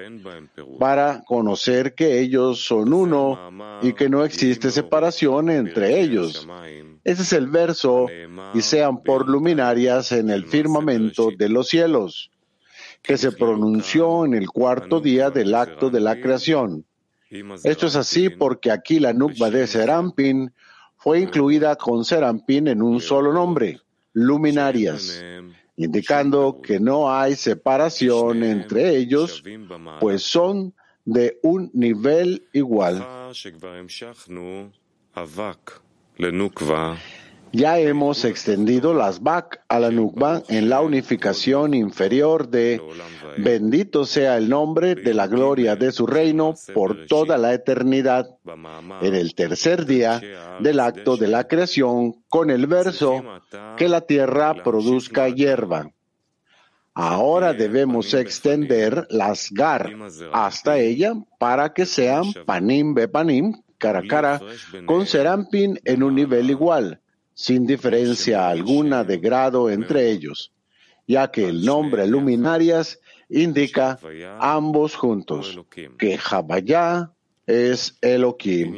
para conocer que ellos son uno y que no existe separación entre ellos. Ese es el verso, y sean por luminarias en el firmamento de los cielos, que se pronunció en el cuarto día del acto de la creación. Esto es así porque aquí la Nukba de Serampin fue incluida con Serampín en un solo nombre, luminarias, indicando que no hay separación entre ellos, pues son de un nivel igual. Ya hemos extendido las Bak a la Nukba en la unificación inferior de Bendito sea el nombre de la gloria de su reino por toda la eternidad. En el tercer día del acto de la creación, con el verso que la tierra produzca hierba. Ahora debemos extender las gar hasta ella para que sean panim bepanim, cara a cara, con serampin en un nivel igual sin diferencia alguna de grado entre ellos, ya que el nombre luminarias indica ambos juntos, que Jabayá es Elohim.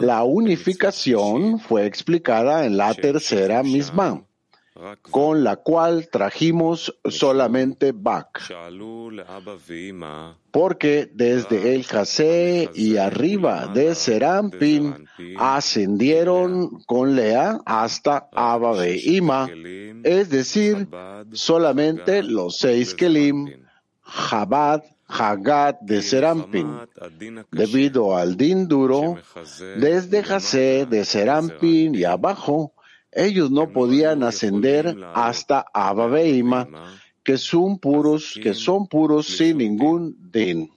La unificación fue explicada en la tercera misma con la cual trajimos solamente Bak. Porque desde el Jase y arriba de Serampin ascendieron con Lea hasta Abba Ima, es decir, solamente los seis Kelim, Chabad, Hagat de Serampin, debido al din duro, desde Jase de Serampin y abajo, ellos no podían ascender hasta Abba que son puros, que son puros sin ningún din.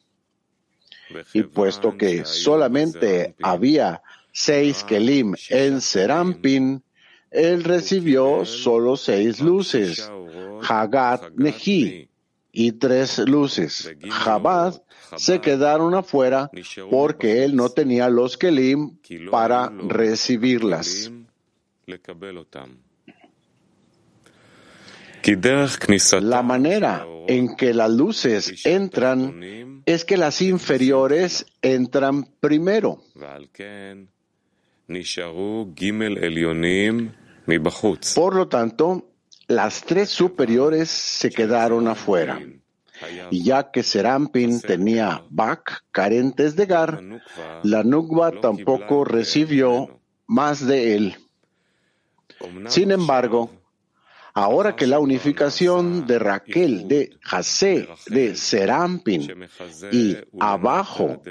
Y puesto que solamente había seis kelim en Serampin, él recibió solo seis luces, Hagat Nehi, y tres luces. Jabad se quedaron afuera porque él no tenía los kelim para recibirlas. La manera en que las luces entran es que las inferiores entran primero. Por lo tanto, las tres superiores se quedaron afuera. Y ya que Serampin tenía Bak carentes de Gar, la Nukba tampoco recibió más de él. Sin embargo, ahora que la unificación de Raquel de Jase de Serampin y abajo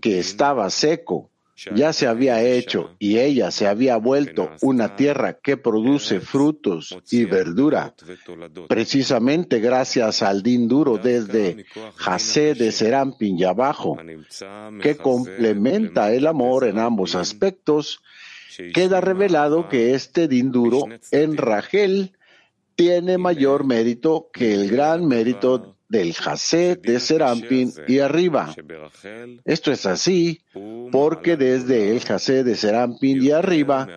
que estaba seco ya se había hecho y ella se había vuelto una tierra que produce frutos y verdura, precisamente gracias al din duro desde Jase de Serampin y abajo, que complementa el amor en ambos aspectos, queda revelado que este din duro en Rachel tiene mayor mérito que el gran mérito del Jase de Serampin y arriba. Esto es así porque desde el Jase de Serampin y arriba,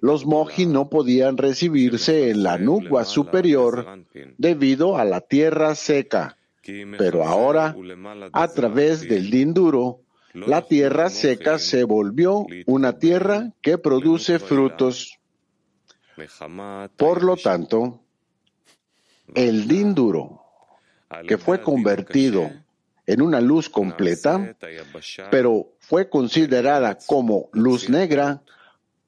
los moji no podían recibirse en la nubia superior debido a la tierra seca. Pero ahora, a través del dinduro, la tierra seca se volvió una tierra que produce frutos. Por lo tanto, el dinduro que fue convertido en una luz completa, pero fue considerada como luz negra,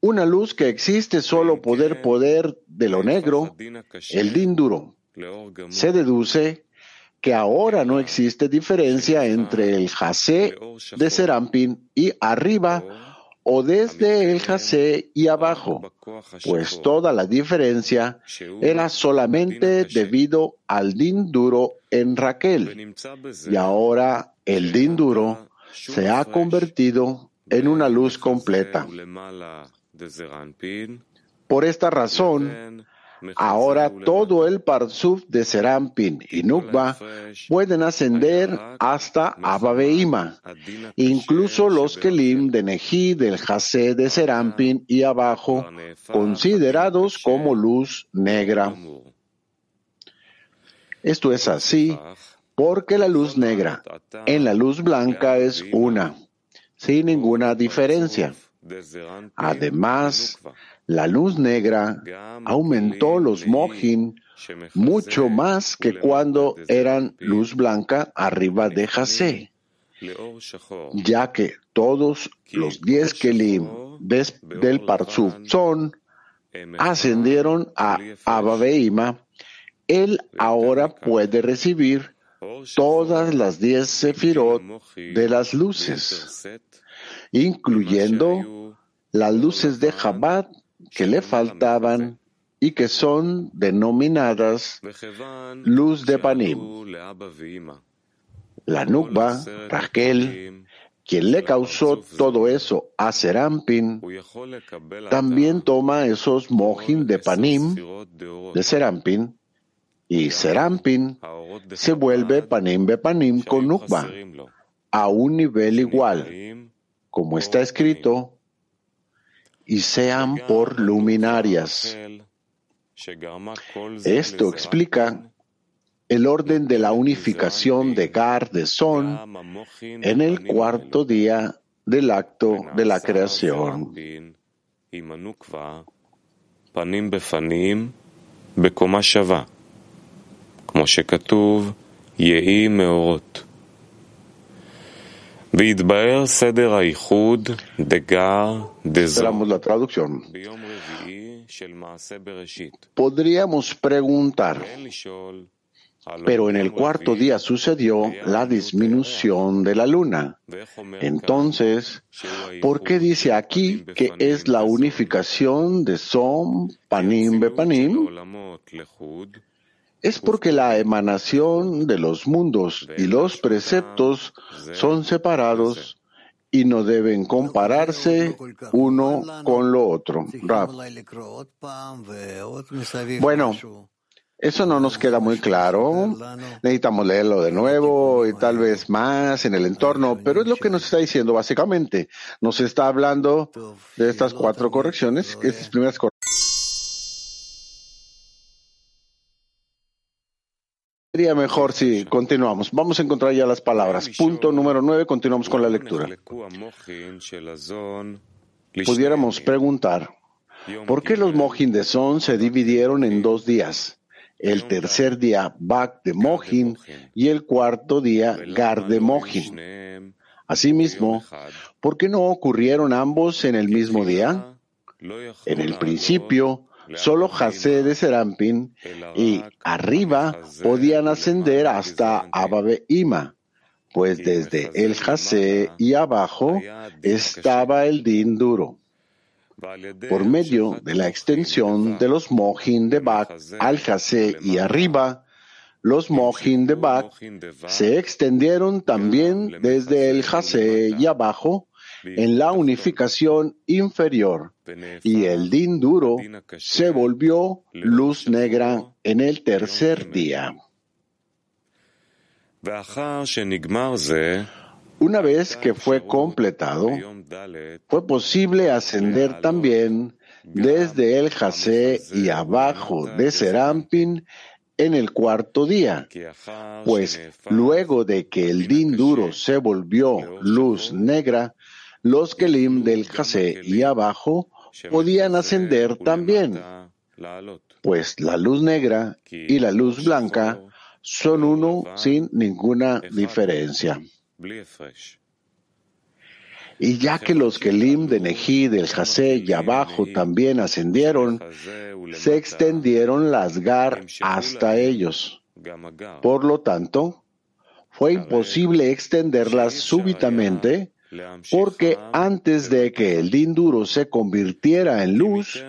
una luz que existe solo poder poder de lo negro, el dinduro. Se deduce que ahora no existe diferencia entre el jase de Serampin y arriba o desde el jase y abajo, pues toda la diferencia era solamente debido al din duro en Raquel. Y ahora el din duro se ha convertido en una luz completa. Por esta razón, Ahora todo el Parsuf de Serampin y Nukba pueden ascender hasta Abba incluso los Kelim de Neji del Jase de Serampin y abajo, considerados como luz negra. Esto es así porque la luz negra en la luz blanca es una, sin ninguna diferencia. Además, la luz negra aumentó los mojin mucho más que cuando eran luz blanca arriba de Jase, ya que todos los diez kelim del Parsuf son ascendieron a Abaveima, él ahora puede recibir todas las diez sefirot de las luces, incluyendo las luces de Chabad que le faltaban y que son denominadas luz de Panim. La Nukba, Raquel, quien le causó todo eso a Serampin, también toma esos mojin de Panim de Serampin y Serampin se vuelve Panim Bepanim con Nukba a un nivel igual, como está escrito y sean por luminarias. Esto explica el orden de la unificación de Gar de Son en el cuarto día del acto de la creación. Esperamos la traducción. Podríamos preguntar, pero en el cuarto día sucedió la disminución de la luna. Entonces, ¿por qué dice aquí que es la unificación de Som, Panim, Bepanim? Es porque la emanación de los mundos y los preceptos son separados y no deben compararse uno con lo otro. Bueno, eso no nos queda muy claro. Necesitamos leerlo de nuevo y tal vez más en el entorno, pero es lo que nos está diciendo básicamente. Nos está hablando de estas cuatro correcciones, estas primeras correcciones. Sería mejor si continuamos. Vamos a encontrar ya las palabras. Punto número nueve, continuamos con la lectura. Pudiéramos preguntar, ¿por qué los Mohin de Son se dividieron en dos días? El tercer día, Bak de Mohin, y el cuarto día, Gar de Mohin. Asimismo, ¿por qué no ocurrieron ambos en el mismo día? En el principio, Solo Jase de Serampin y arriba podían ascender hasta Ababe Ima, pues desde el Jase y abajo estaba el din duro. Por medio de la extensión de los Mohin de Bak al Jase y arriba, los Mohin de Bak se extendieron también desde el Jase y abajo en la unificación inferior. Y el din duro se volvió luz negra en el tercer día. Una vez que fue completado, fue posible ascender también desde el Jase y abajo de Serampin en el cuarto día, pues luego de que el din duro se volvió luz negra, los Kelim del Jase y abajo podían ascender también, pues la luz negra y la luz blanca son uno sin ninguna diferencia. Y ya que los Kelim de Neji del Jase y abajo también ascendieron, se extendieron las Gar hasta ellos. Por lo tanto, fue imposible extenderlas súbitamente porque antes de que el din duro se convirtiera en luz,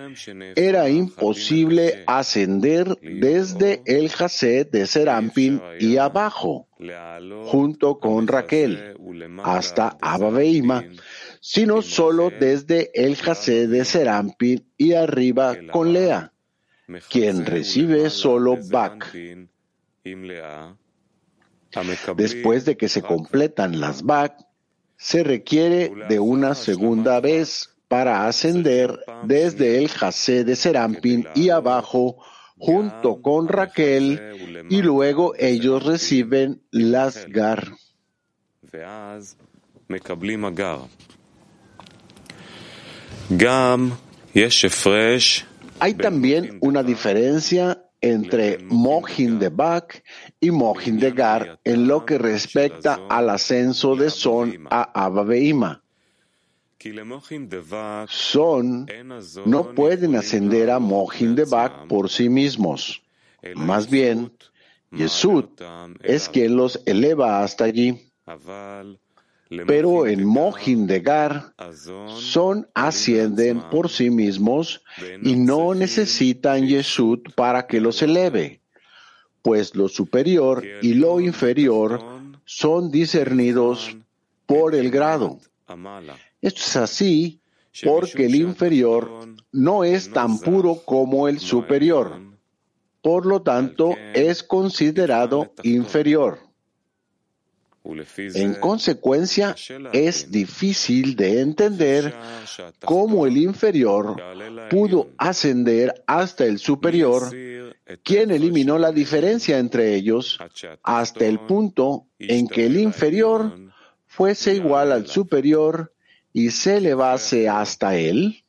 era imposible ascender desde el Jaset de Serampin y abajo, junto con Raquel, hasta Abba sino solo desde el Jaset de Serampin y arriba con Lea, quien recibe solo Bak. Después de que se completan las Bak, se requiere de una segunda vez para ascender desde el Jase de Serampin y abajo junto con Raquel y luego ellos reciben las Gar. Hay también una diferencia entre Mohin de Bak y Mohin de Gar en lo que respecta al ascenso de Son a Abba Son no pueden ascender a Mohin de Bak por sí mismos. Más bien, Yesud es quien los eleva hasta allí. Pero en Mohin de Gar, son ascienden por sí mismos y no necesitan Yesud para que los eleve, pues lo superior y lo inferior son discernidos por el grado. Esto es así porque el inferior no es tan puro como el superior. Por lo tanto, es considerado inferior. En consecuencia, es difícil de entender cómo el inferior pudo ascender hasta el superior, quien eliminó la diferencia entre ellos hasta el punto en que el inferior fuese igual al superior y se elevase hasta él.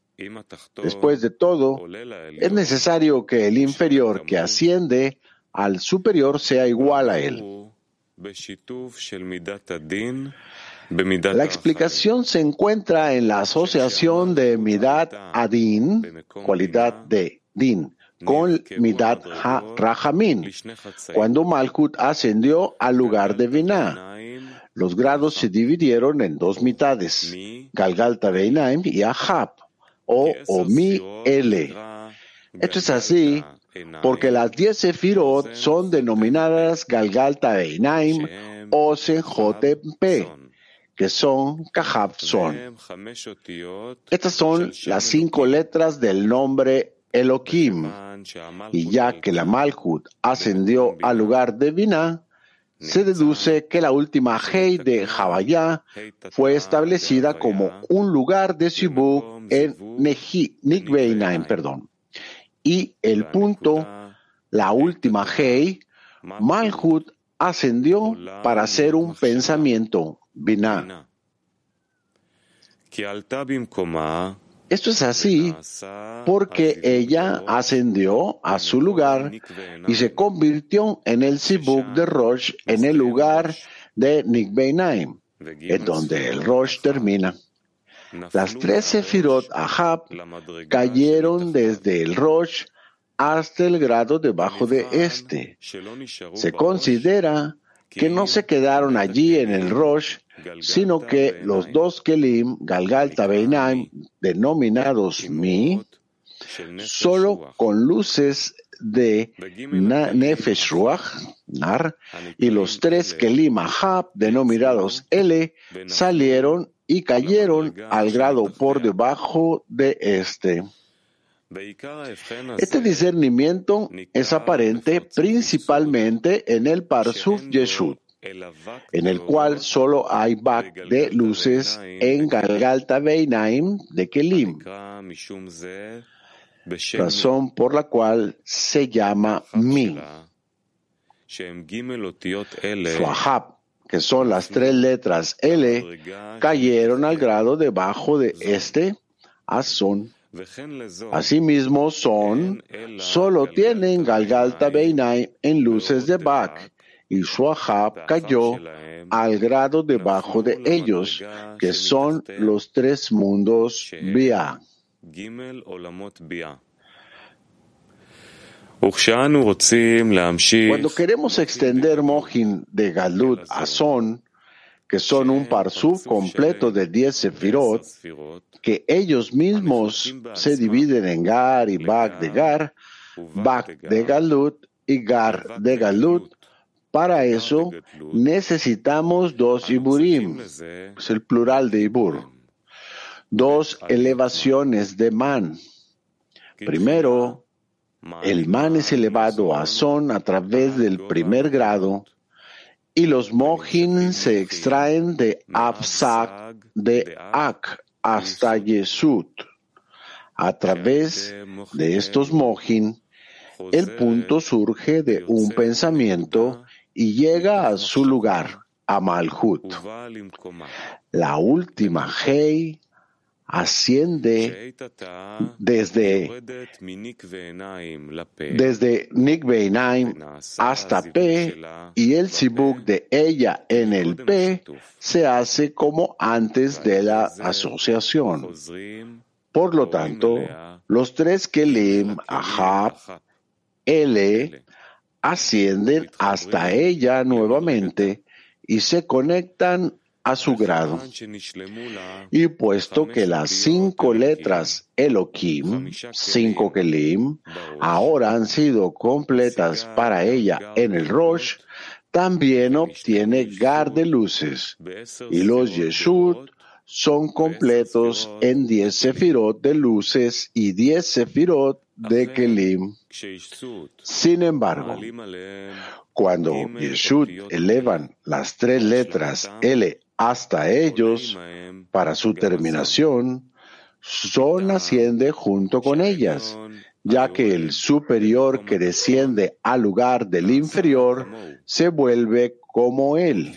Después de todo, es necesario que el inferior que asciende al superior sea igual a él. La explicación se encuentra en la asociación de Midat Adin, cualidad de Din, con Midat ha Rahamin, cuando Malkut ascendió al lugar de Binah. Los grados se dividieron en dos mitades, Galgalta Beinaim y Ahab, o Omi L. Esto es así porque las diez sefirot son denominadas Galgalta Einaim o Senjotep, que son Kahab son. Estas son las cinco letras del nombre Elohim. Y ya que la Malkut ascendió al lugar de Binah, se deduce que la última Hei de Javayá fue establecida como un lugar de Sibuk en Nikbeinaim, perdón y el punto, la última Hei, Malhut ascendió para hacer un pensamiento, Binah. Esto es así porque ella ascendió a su lugar y se convirtió en el Sibuk de Rosh en el lugar de Nikbeinaim, en donde el Rosh termina. Las tres Sefirot Ahab cayeron desde el Rosh hasta el grado debajo de este. Se considera que no se quedaron allí en el Rosh, sino que los dos Kelim, Galgalta Beinaim, denominados Mi, solo con luces de Nefesh Ruach, Nar, y los tres Kelim Ahab, denominados L, salieron y cayeron al grado por debajo de este. Este discernimiento es aparente principalmente en el Parsuf Yeshut, en el cual solo hay back de luces en Galgalta Beinaim de Kelim, razón por la cual se llama Mi. Suahab, que son las tres letras L, cayeron al grado debajo de este Azón. Asimismo son, solo tienen Galgalta Beinaim en luces de Bach, y Shuahab cayó al grado debajo de ellos, que son los tres mundos Bia. Cuando queremos extender Mohin de Galut a Son, que son un parsuf completo de 10 sefirot, que ellos mismos se dividen en Gar y Bak de Gar, Bak de Galut y Gar de Galut. Para eso necesitamos dos Iburim, es el plural de Ibur, dos elevaciones de Man. Primero, el Man es elevado a Son a través del primer grado y los Mohin se extraen de Absak de Ak hasta Yesud. A través de estos Mohin, el punto surge de un pensamiento y llega a su lugar, a Malhut. La última Hei asciende desde, desde Nik Beinaim hasta P y el Sibuk de ella en el P se hace como antes de la asociación. Por lo tanto, los tres Kelim, Ahab, L, ascienden hasta ella nuevamente y se conectan a su grado. Y puesto que las cinco letras Elohim, cinco Kelim, ahora han sido completas para ella en el Rosh, también obtiene Gar de luces. Y los Yeshut son completos en diez sefirot de luces y diez sefirot de Kelim. Sin embargo, cuando Yeshut elevan las tres letras L hasta ellos, para su terminación, Son asciende junto con ellas, ya que el superior que desciende al lugar del inferior se vuelve como él.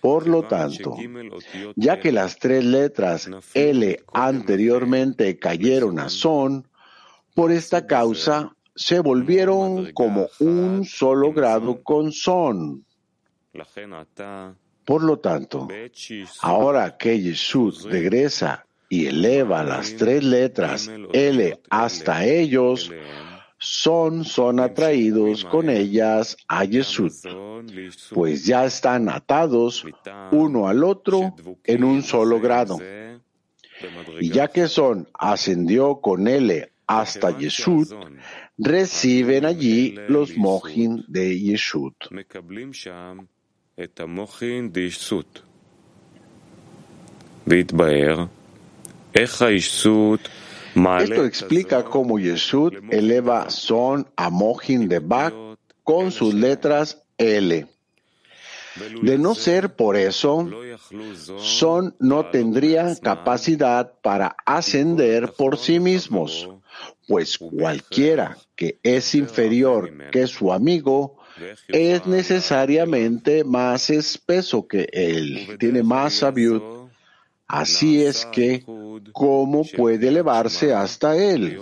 Por lo tanto, ya que las tres letras L anteriormente cayeron a Son, por esta causa se volvieron como un solo grado con Son. Por lo tanto, ahora que Jesús regresa y eleva las tres letras L hasta ellos, son, son atraídos con ellas a Jesús, pues ya están atados uno al otro en un solo grado. Y ya que son ascendió con L hasta Jesús, reciben allí los mojin de Yeshut. Esto explica cómo Yeshut eleva Son a Mohin de Bak con sus letras L. De no ser por eso, Son no tendría capacidad para ascender por sí mismos, pues cualquiera que es inferior que su amigo es necesariamente más espeso que él, tiene más sabiud. Así es que, ¿cómo puede elevarse hasta él?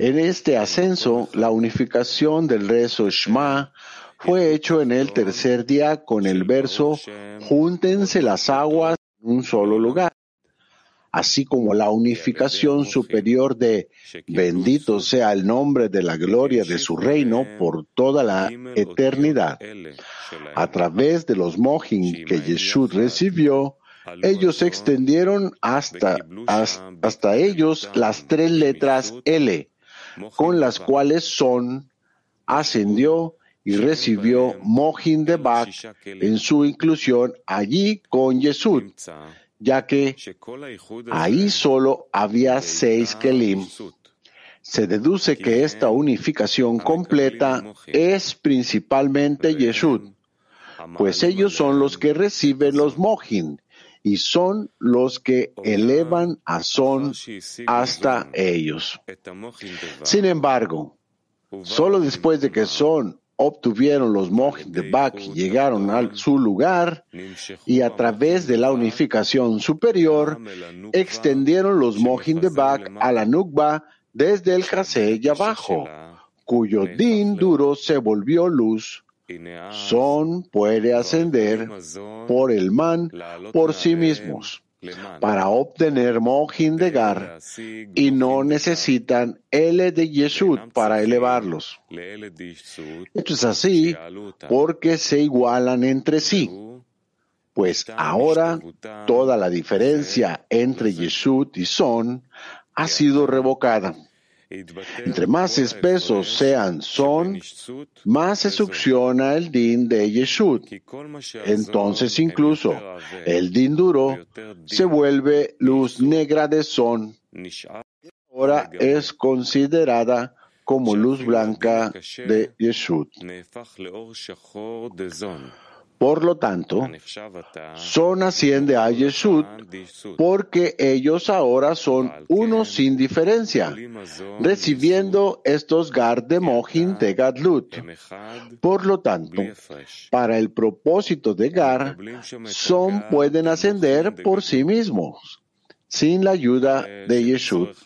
En este ascenso, la unificación del rezo Shema fue hecho en el tercer día con el verso Júntense las aguas en un solo lugar. Así como la unificación superior de bendito sea el nombre de la gloria de su reino por toda la eternidad. A través de los mohin que Yeshua recibió, ellos extendieron hasta, hasta ellos las tres letras L, con las cuales son, ascendió y recibió Mohin de Bak en su inclusión allí con Yesud, ya que ahí solo había seis Kelim. Se deduce que esta unificación completa es principalmente Yeshud, pues ellos son los que reciben los Mohin y son los que elevan a Son hasta ellos. Sin embargo, solo después de que Son obtuvieron los Mohin de Bak y llegaron a su lugar y a través de la unificación superior extendieron los Mohin de Bak a la Nukba desde el Jase y abajo, cuyo din duro se volvió luz. Son puede ascender por el man por sí mismos para obtener Mohin de Gar y no necesitan L de Yeshut para elevarlos. Esto es así porque se igualan entre sí, pues ahora toda la diferencia entre Yeshut y Son ha sido revocada. Entre más espesos sean son, más se succiona el din de Yeshut. Entonces incluso el din duro se vuelve luz negra de son. Ahora es considerada como luz blanca de Yeshut. Por lo tanto, Son asciende a Yeshut porque ellos ahora son uno sin diferencia, recibiendo estos gar de Mohin de Gadlut. Por lo tanto, para el propósito de Gar, Son pueden ascender por sí mismos sin la ayuda de Yeshut.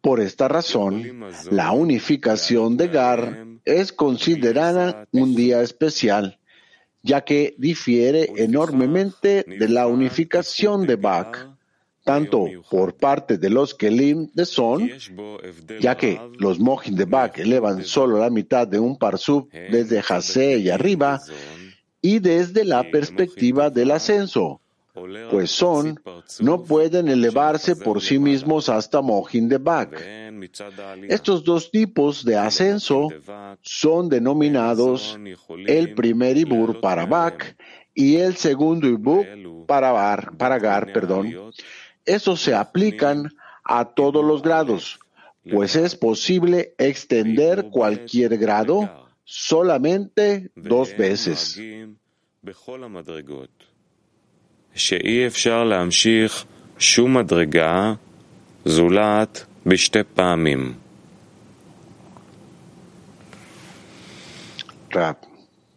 Por esta razón, la unificación de Gar es considerada un día especial ya que difiere enormemente de la unificación de Bach, tanto por parte de los Kelim de Son, ya que los Mohin de Bach elevan solo la mitad de un parsub desde Hase y arriba, y desde la perspectiva del ascenso, pues son, no pueden elevarse por sí mismos hasta Mohin de Bak. Estos dos tipos de ascenso son denominados el primer Ibur para Bak y el segundo Ibur para, bar, Gar. Perdón. Estos se aplican a todos los grados, pues es posible extender cualquier grado solamente dos veces. שאי אפשר להמשיך שום מדרגה זולת בשתי פעמים. Rab.